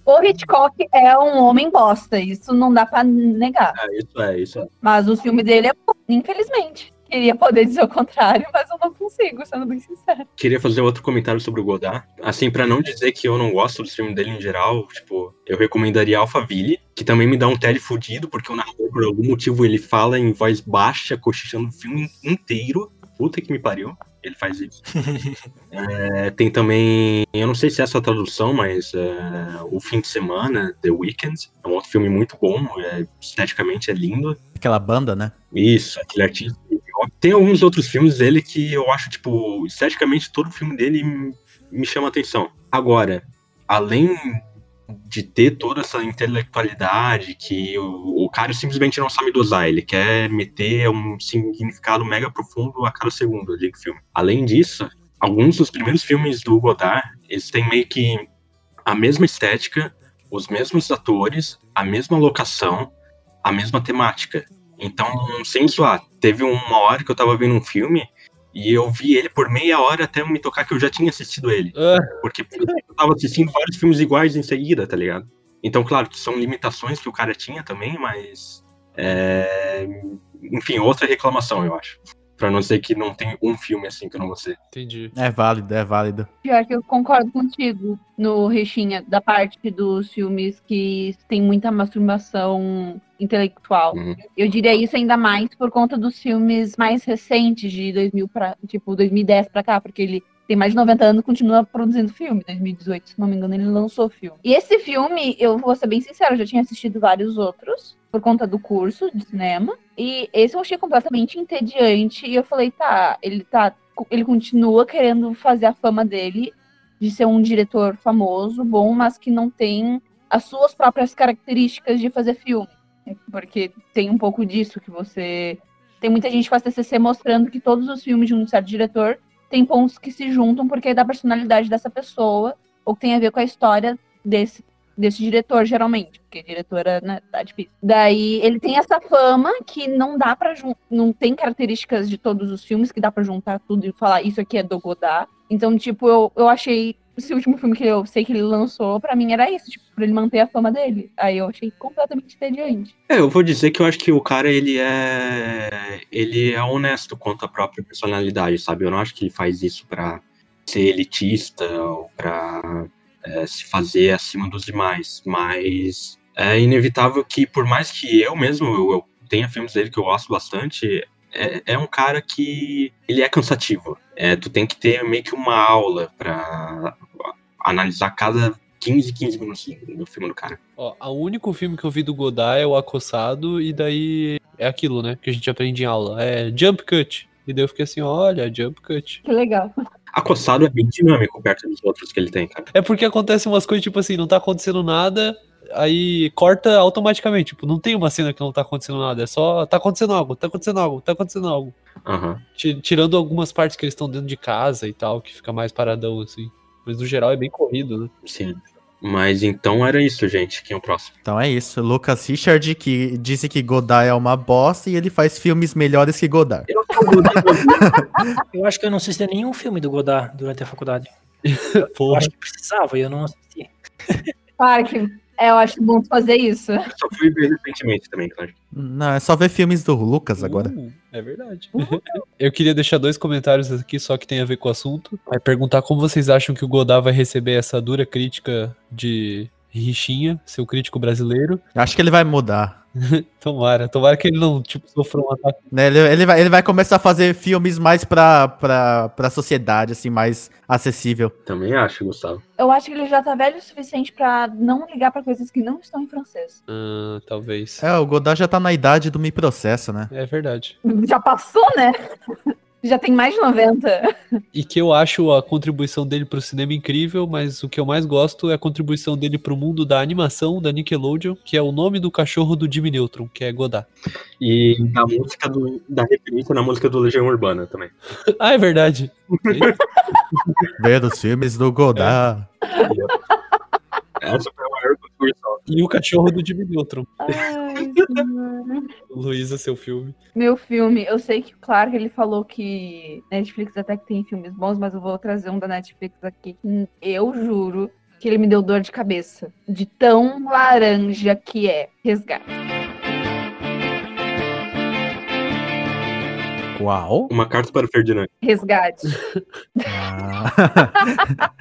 O Hitchcock é um homem bosta, isso não dá pra negar. É, isso é, isso é. Mas o filme dele é bom, infelizmente. Queria poder dizer o contrário, mas eu não consigo, sendo bem sincero. Queria fazer outro comentário sobre o Godard. Assim, pra não dizer que eu não gosto dos filmes dele em geral, tipo, eu recomendaria Alphaville, que também me dá um tédio fudido, porque o narrador, por algum motivo, ele fala em voz baixa, cochichando o filme inteiro. Puta que me pariu. Ele faz isso. É, tem também, eu não sei se é essa a tradução, mas é, O Fim de Semana, The Weeknd. É um outro filme muito bom, é, esteticamente é lindo. Aquela banda, né? Isso, aquele artista. Tem alguns outros filmes dele que eu acho, tipo, esteticamente todo filme dele me- chama atenção. Agora, além de ter toda essa intelectualidade que o, o cara simplesmente não sabe dosar, ele quer meter um significado mega profundo a cada segundo do filme. Além disso, alguns dos primeiros filmes do Godard, eles têm meio que a mesma estética, os mesmos atores, a mesma locação, a mesma temática. Então, sem zoar, teve uma hora que eu tava vendo um filme e eu vi ele por meia hora até me tocar que eu já tinha assistido ele. Ah. Porque eu tava assistindo vários filmes iguais em seguida, tá ligado? Então, claro, são limitações que o cara tinha também, mas. é, Enfim, outra reclamação, eu acho. Pra não dizer que não tem um filme assim que eu não gostei. Entendi. É válido, é válido. Pior que eu concordo contigo no Rechinha, da parte dos filmes que tem muita masturbação intelectual. Uhum. Eu diria isso ainda mais por conta dos filmes mais recentes, de 2000 pra, tipo, 2010 pra cá, porque ele tem mais de 90 anos continua produzindo filme. 2018, se não me engano, ele lançou filme. E esse filme, eu vou ser bem sincero, eu já tinha assistido vários outros por conta do curso de cinema. E esse eu achei completamente entediante. E eu falei, tá, ele tá. Ele continua querendo fazer a fama dele de ser um diretor famoso, bom, mas que não tem as suas próprias características de fazer filme. Porque tem um pouco disso que você Tem muita gente que faz TCC mostrando que todos os filmes de um certo diretor têm pontos que se juntam porque é da personalidade dessa pessoa ou que tem a ver com a história desse desse diretor, geralmente, porque diretora, né, tá difícil. Daí ele tem essa fama que não dá para não tem características de todos os filmes que dá para juntar tudo e falar isso aqui é do Godard. Então, tipo, eu, eu achei esse último filme que eu sei que ele lançou, para mim era isso, tipo, pra ele manter a fama dele. Aí eu achei completamente entediante. É, eu vou dizer que eu acho que o cara, ele é. Ele é honesto quanto à própria personalidade, sabe? Eu não acho que ele faz isso pra ser elitista ou pra é, se fazer acima dos demais, mas é inevitável que, por mais que eu mesmo eu, eu tenha filmes dele que eu gosto bastante, é, é um cara que ele é cansativo. É, tu tem que ter meio que uma aula para analisar cada 15, 15 minutos do filme do cara. Ó, o único filme que eu vi do Godard é o Acossado, e daí é aquilo, né, que a gente aprende em aula. É Jump Cut. E daí eu fiquei assim, olha, Jump Cut. Que legal. Acossado é bem dinâmico perto dos outros que ele tem, cara. É porque acontece umas coisas, tipo assim, não tá acontecendo nada, aí corta automaticamente. Tipo, não tem uma cena que não tá acontecendo nada. É só tá acontecendo algo, tá acontecendo algo, tá acontecendo algo. Uhum. Tirando algumas partes que eles estão dentro de casa e tal, que fica mais paradão, assim. Mas no geral é bem corrido, né? Sim. Mas então era isso, gente. Quem é o próximo? Então é isso. Lucas Richard, que disse que Godard é uma bosta e ele faz filmes melhores que Godard. Eu, eu acho que eu não assisti nenhum filme do Godard durante a faculdade. Eu acho que precisava e eu não assisti. Claro que é, eu acho bom fazer isso. Eu só fui ver recentemente também, claro. Não, é só ver filmes do Lucas agora. Uh, é verdade. Uh. eu queria deixar dois comentários aqui, só que tem a ver com o assunto. Vai perguntar como vocês acham que o Godard vai receber essa dura crítica de Richinha, seu crítico brasileiro. Acho que ele vai mudar. tomara, tomara que ele não, tipo, sofra um ataque. Né, ele, ele, vai, ele vai começar a fazer filmes mais pra, pra, pra sociedade, assim, mais acessível. Também acho, Gustavo. Eu acho que ele já tá velho o suficiente pra não ligar pra coisas que não estão em francês. Ah, talvez. É, o Godard já tá na idade do Me Processo, né? É verdade. Já passou, né? Já tem mais de 90. E que eu acho a contribuição dele pro cinema incrível, mas o que eu mais gosto é a contribuição dele pro mundo da animação da Nickelodeon, que é o nome do cachorro do Jimmy Neutron, que é Godard. E da música do, da referência na música do Legião Urbana também. ah, é verdade. Veio dos filmes do Godard. É. Essa foi a. E o cachorro do Jimmy Neutron. Luísa, seu filme. Meu filme, eu sei que, claro, que ele falou que Netflix até que tem filmes bons, mas eu vou trazer um da Netflix aqui que eu juro que ele me deu dor de cabeça. De tão laranja que é. Resgate. Qual? Uma carta para o Ferdinand. Resgate. Ah.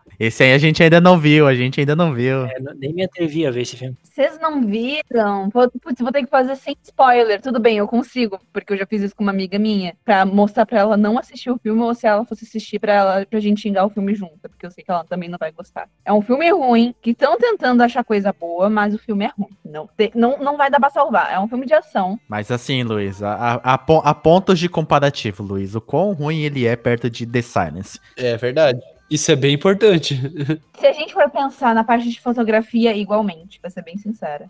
Esse aí a gente ainda não viu, a gente ainda não viu. É, nem me atrevi a ver esse filme. Vocês não viram? Putz, vou ter que fazer sem spoiler. Tudo bem, eu consigo, porque eu já fiz isso com uma amiga minha, pra mostrar pra ela não assistir o filme, ou se ela fosse assistir pra ela, pra gente xingar o filme junto, porque eu sei que ela também não vai gostar. É um filme ruim, que estão tentando achar coisa boa, mas o filme é ruim. Não, te, não, não vai dar pra salvar. É um filme de ação. Mas assim, Luiz, a, a, a pontos de comparativo, Luiz, o quão ruim ele é perto de The Silence. É verdade. Isso é bem importante. Se a gente for pensar na parte de fotografia, igualmente, pra ser bem sincera.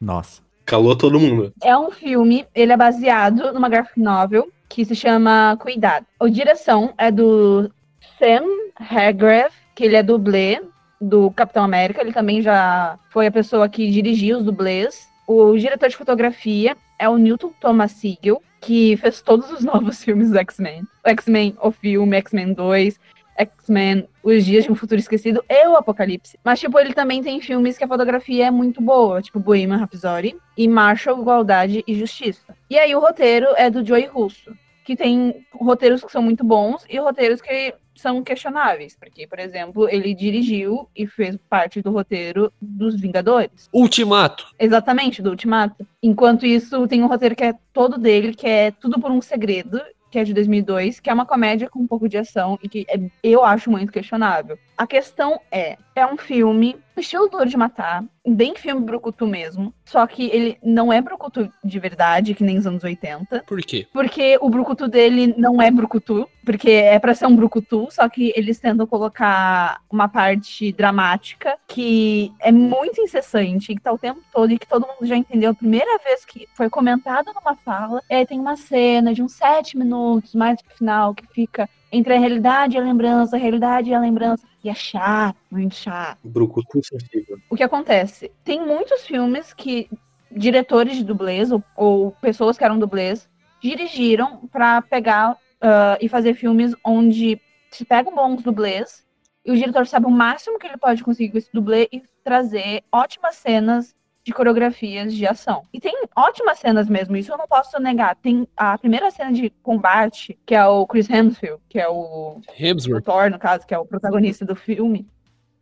Nossa. Calou todo mundo. É um filme, ele é baseado numa graphic novel que se chama Cuidado. A direção é do Sam Hargrave, que ele é dublê do Capitão América. Ele também já foi a pessoa que dirigiu os dublês. O diretor de fotografia é o Newton Thomas Siegel, que fez todos os novos filmes do X-Men. O X-Men, o filme, X-Men 2, X-Men, Os Dias de um Futuro Esquecido e o Apocalipse. Mas, tipo, ele também tem filmes que a fotografia é muito boa, tipo Bohemian Rhapsody e Marshall, Igualdade e Justiça. E aí o roteiro é do Joey Russo, que tem roteiros que são muito bons e roteiros que são questionáveis, porque, por exemplo, ele dirigiu e fez parte do roteiro dos Vingadores. Ultimato. Exatamente, do Ultimato. Enquanto isso, tem um roteiro que é todo dele, que é tudo por um segredo, que é de 2002, que é uma comédia com um pouco de ação e que é, eu acho muito questionável. A questão é, é um filme estilo Duro de Matar, bem filme brucutu mesmo, só que ele não é brucutu de verdade, que nem os anos 80. Por quê? Porque o brucutu dele não é brucutu, porque é pra ser um brucutu, só que eles tentam colocar uma parte dramática que é muito incessante, que tá o tempo todo e que todo mundo já entendeu a primeira vez que foi comentado numa fala. E aí tem uma cena de uns sete minutos, mais pro final, que fica entre a realidade e a lembrança, a realidade e a lembrança. E é chato, muito chato. Brucutu sensível. O que acontece? Tem muitos filmes que diretores de dublês ou, ou pessoas que eram dublês dirigiram para pegar uh, e fazer filmes onde se pegam bons dublês e o diretor sabe o máximo que ele pode conseguir com esse dublê e trazer ótimas cenas de coreografias de ação. E tem ótimas cenas mesmo, isso eu não posso negar. Tem a primeira cena de combate, que é o Chris Hemsworth, que é o, o. Thor, no caso, que é o protagonista do filme.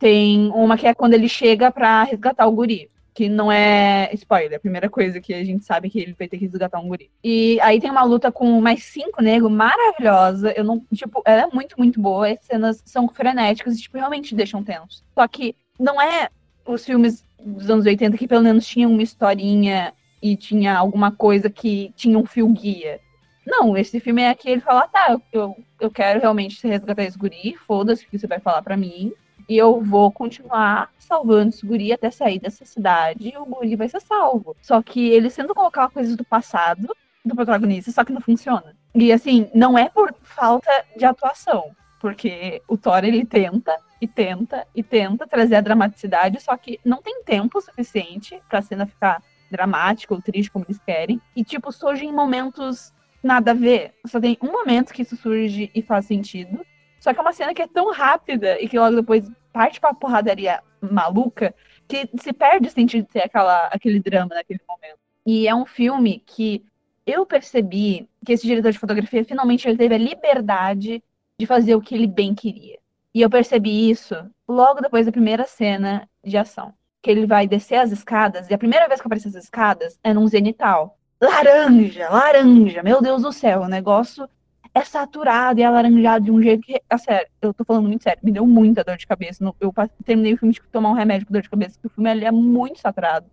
Tem uma que é quando ele chega pra resgatar o guri. Que não é spoiler, a primeira coisa que a gente sabe é que ele vai ter que resgatar um guri. E aí tem uma luta com mais cinco negros maravilhosa. Eu não, tipo, ela é muito, muito boa. As cenas são frenéticas e, tipo, realmente deixam tenso. Só que não é os filmes dos anos 80 que pelo menos tinham uma historinha e tinha alguma coisa que tinha um fio guia. Não, esse filme é que ele fala, tá, eu, eu quero realmente resgatar esse guri, foda-se o que você vai falar pra mim, e eu vou continuar salvando esse guri até sair dessa cidade e o guri vai ser salvo. Só que eles tentam colocar coisas do passado do protagonista, só que não funciona. E assim, não é por falta de atuação, porque o Thor ele tenta e tenta e tenta trazer a dramaticidade, só que não tem tempo suficiente pra cena ficar dramática ou triste como eles querem. E tipo, surge em momentos nada a ver. Só tem um momento que isso surge e faz sentido. Só que é uma cena que é tão rápida e que logo depois parte pra porradaria maluca que se perde o sentido de ter aquela, aquele drama naquele momento. E é um filme que eu percebi que esse diretor de fotografia finalmente ele teve a liberdade de fazer o que ele bem queria. E eu percebi isso logo depois da primeira cena de ação. Que ele vai descer as escadas, e a primeira vez que aparece as escadas é num zenital. Laranja, laranja, meu Deus do céu, o negócio é saturado e alaranjado de um jeito que, a sério, eu tô falando muito sério, me deu muita dor de cabeça. Eu terminei o filme de tomar um remédio com dor de cabeça, porque o filme é muito saturado,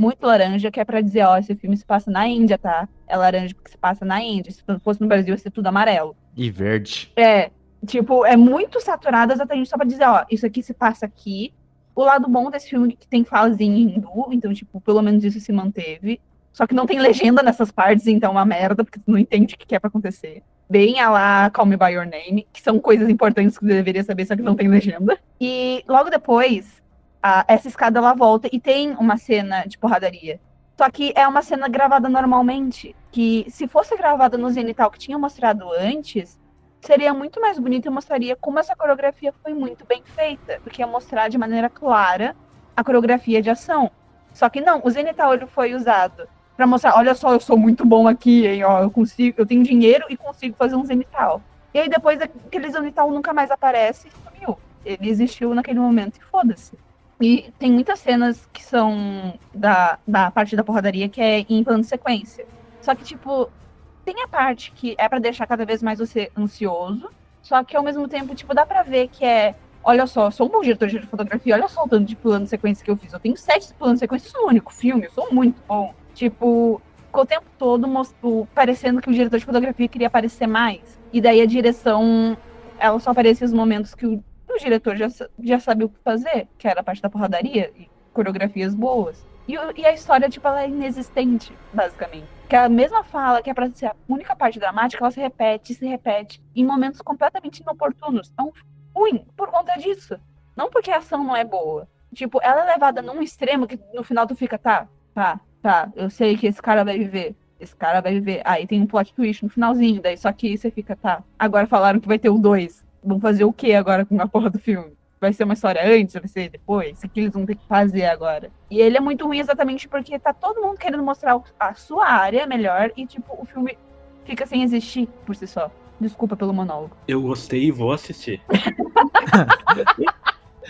muito laranja, que é pra dizer, ó, esse filme se passa na Índia, tá? É laranja porque se passa na Índia. Se fosse no Brasil, ia ser tudo amarelo. E verde. É, Tipo, é muito saturado exatamente só pra dizer, ó, isso aqui se passa aqui. O lado bom desse filme é que tem falas em hindu, então, tipo, pelo menos isso se manteve. Só que não tem legenda nessas partes, então é uma merda, porque tu não entende o que é pra acontecer. Bem a lá Call Me By Your Name, que são coisas importantes que tu deveria saber, só que não tem legenda. E logo depois, a, essa escada ela volta e tem uma cena de porradaria. Só que é uma cena gravada normalmente, que se fosse gravada no Zenital que tinha mostrado antes, seria muito mais bonito e mostraria como essa coreografia foi muito bem feita, porque ia mostrar de maneira clara a coreografia de ação. Só que não, o Zenital ele foi usado para mostrar, olha só, eu sou muito bom aqui, hein, ó, eu consigo, eu tenho dinheiro e consigo fazer um Zenital. E aí depois aquele Zenital nunca mais aparece e sumiu. Ele existiu naquele momento e foda-se. E tem muitas cenas que são da, da parte da porradaria que é em plano de sequência. Só que, tipo, tem a parte que é para deixar cada vez mais você ansioso, só que ao mesmo tempo, tipo, dá pra ver que é. Olha só, sou um bom diretor de fotografia, olha só o tanto de plano de sequência que eu fiz. Eu tenho sete planos de sequência, um único filme, eu sou muito bom. Tipo, o tempo todo mostrou, parecendo que o diretor de fotografia queria aparecer mais. E daí a direção, ela só aparecia nos momentos que o, o diretor já, já sabia o que fazer, que era a parte da porradaria e coreografias boas. E, e a história, tipo, ela é inexistente, basicamente. Que a mesma fala, que é pra ser a única parte dramática, ela se repete, se repete, em momentos completamente inoportunos. É um ruim por conta disso. Não porque a ação não é boa. Tipo, ela é levada num extremo que no final tu fica, tá, tá, tá, eu sei que esse cara vai viver. Esse cara vai viver. Aí tem um plot twist no finalzinho, daí só que você fica, tá. Agora falaram que vai ter o 2. Vão fazer o que agora com a porra do filme? vai ser uma história antes, vai ser depois, o que eles vão ter que fazer agora. E ele é muito ruim exatamente porque tá todo mundo querendo mostrar a sua área melhor e, tipo, o filme fica sem existir por si só. Desculpa pelo monólogo. Eu gostei e vou assistir.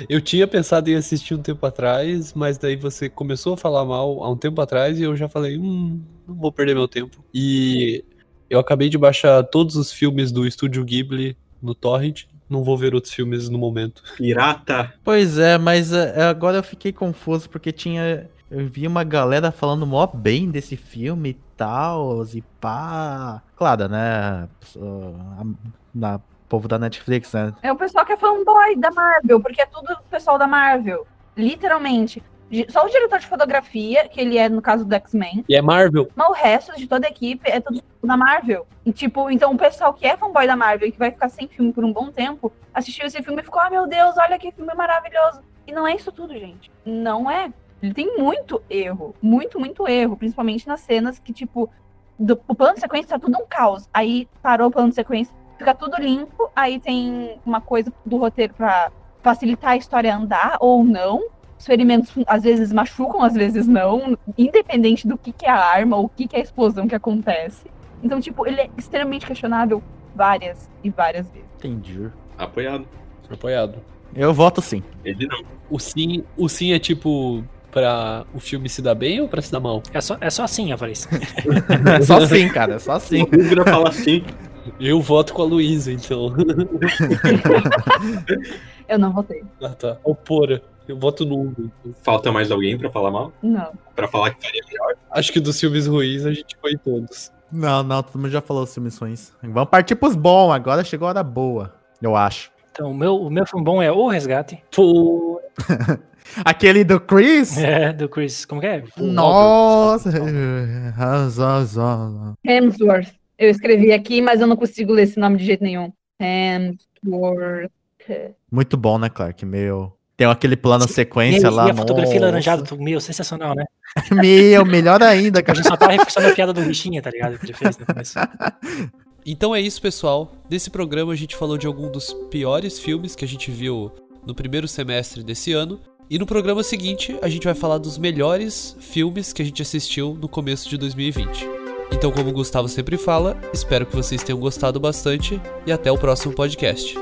Eu tinha pensado em assistir um tempo atrás, mas daí você começou a falar mal há um tempo atrás e eu já falei, hum, não vou perder meu tempo. E eu acabei de baixar todos os filmes do Estúdio Ghibli no Torrent não vou ver outros filmes no momento. Pirata. Pois é, mas é, agora eu fiquei confuso porque tinha. Eu vi uma galera falando mó bem desse filme e tal, e pá. Claro, né? Na povo da Netflix, né? É o pessoal que é fanboy da Marvel, porque é tudo pessoal da Marvel. Literalmente. Só o diretor de fotografia, que ele é no caso do X-Men, E é Marvel. mas o resto de toda a equipe é tudo da Marvel. E tipo, então o pessoal que é fanboy da Marvel e que vai ficar sem filme por um bom tempo, assistiu esse filme e ficou, ah meu Deus, olha que filme maravilhoso. E não é isso tudo, gente. Não é. Ele tem muito erro. Muito, muito erro. Principalmente nas cenas que, tipo, do, o plano de sequência tá tudo um caos. Aí parou o plano de sequência, fica tudo limpo. Aí tem uma coisa do roteiro pra facilitar a história andar ou não. Os ferimentos às vezes machucam, às vezes não, independente do que, que é a arma ou o que, que é a explosão que acontece. Então, tipo, ele é extremamente questionável várias e várias vezes. Entendi. Apoiado. Apoiado. Eu voto sim. Ele não. O sim, o sim é tipo pra o filme se dar bem ou pra se dar mal? É só, é só assim, Avaris. É só sim, cara, é só sim. O fala assim. Eu voto com a Luísa, então. Eu não votei. ah, tá. Opora. Eu voto no Hugo. Falta mais alguém pra falar mal? Não. Pra falar que faria melhor? Acho que dos filmes ruins a gente foi todos. Não, não, todo mundo já falou os filmes ruins. Vamos partir pros bons, agora chegou a hora boa, eu acho. Então, o meu, o meu filme bom é O Resgate. Pô, Aquele do Chris? É, do Chris. Como que é? Nossa! Hemsworth. Eu escrevi aqui, mas eu não consigo ler esse nome de jeito nenhum. Hemsworth. Muito bom, né, Clark? Meu. Tem aquele plano Sim. sequência e, lá. e a fotografia laranjada, meu, sensacional, né? Meu, melhor ainda, A cara. gente só tava reforçando a piada do Richinha, tá ligado? Que ele fez no começo. Então é isso, pessoal. Nesse programa a gente falou de algum dos piores filmes que a gente viu no primeiro semestre desse ano. E no programa seguinte a gente vai falar dos melhores filmes que a gente assistiu no começo de 2020. Então, como o Gustavo sempre fala, espero que vocês tenham gostado bastante e até o próximo podcast.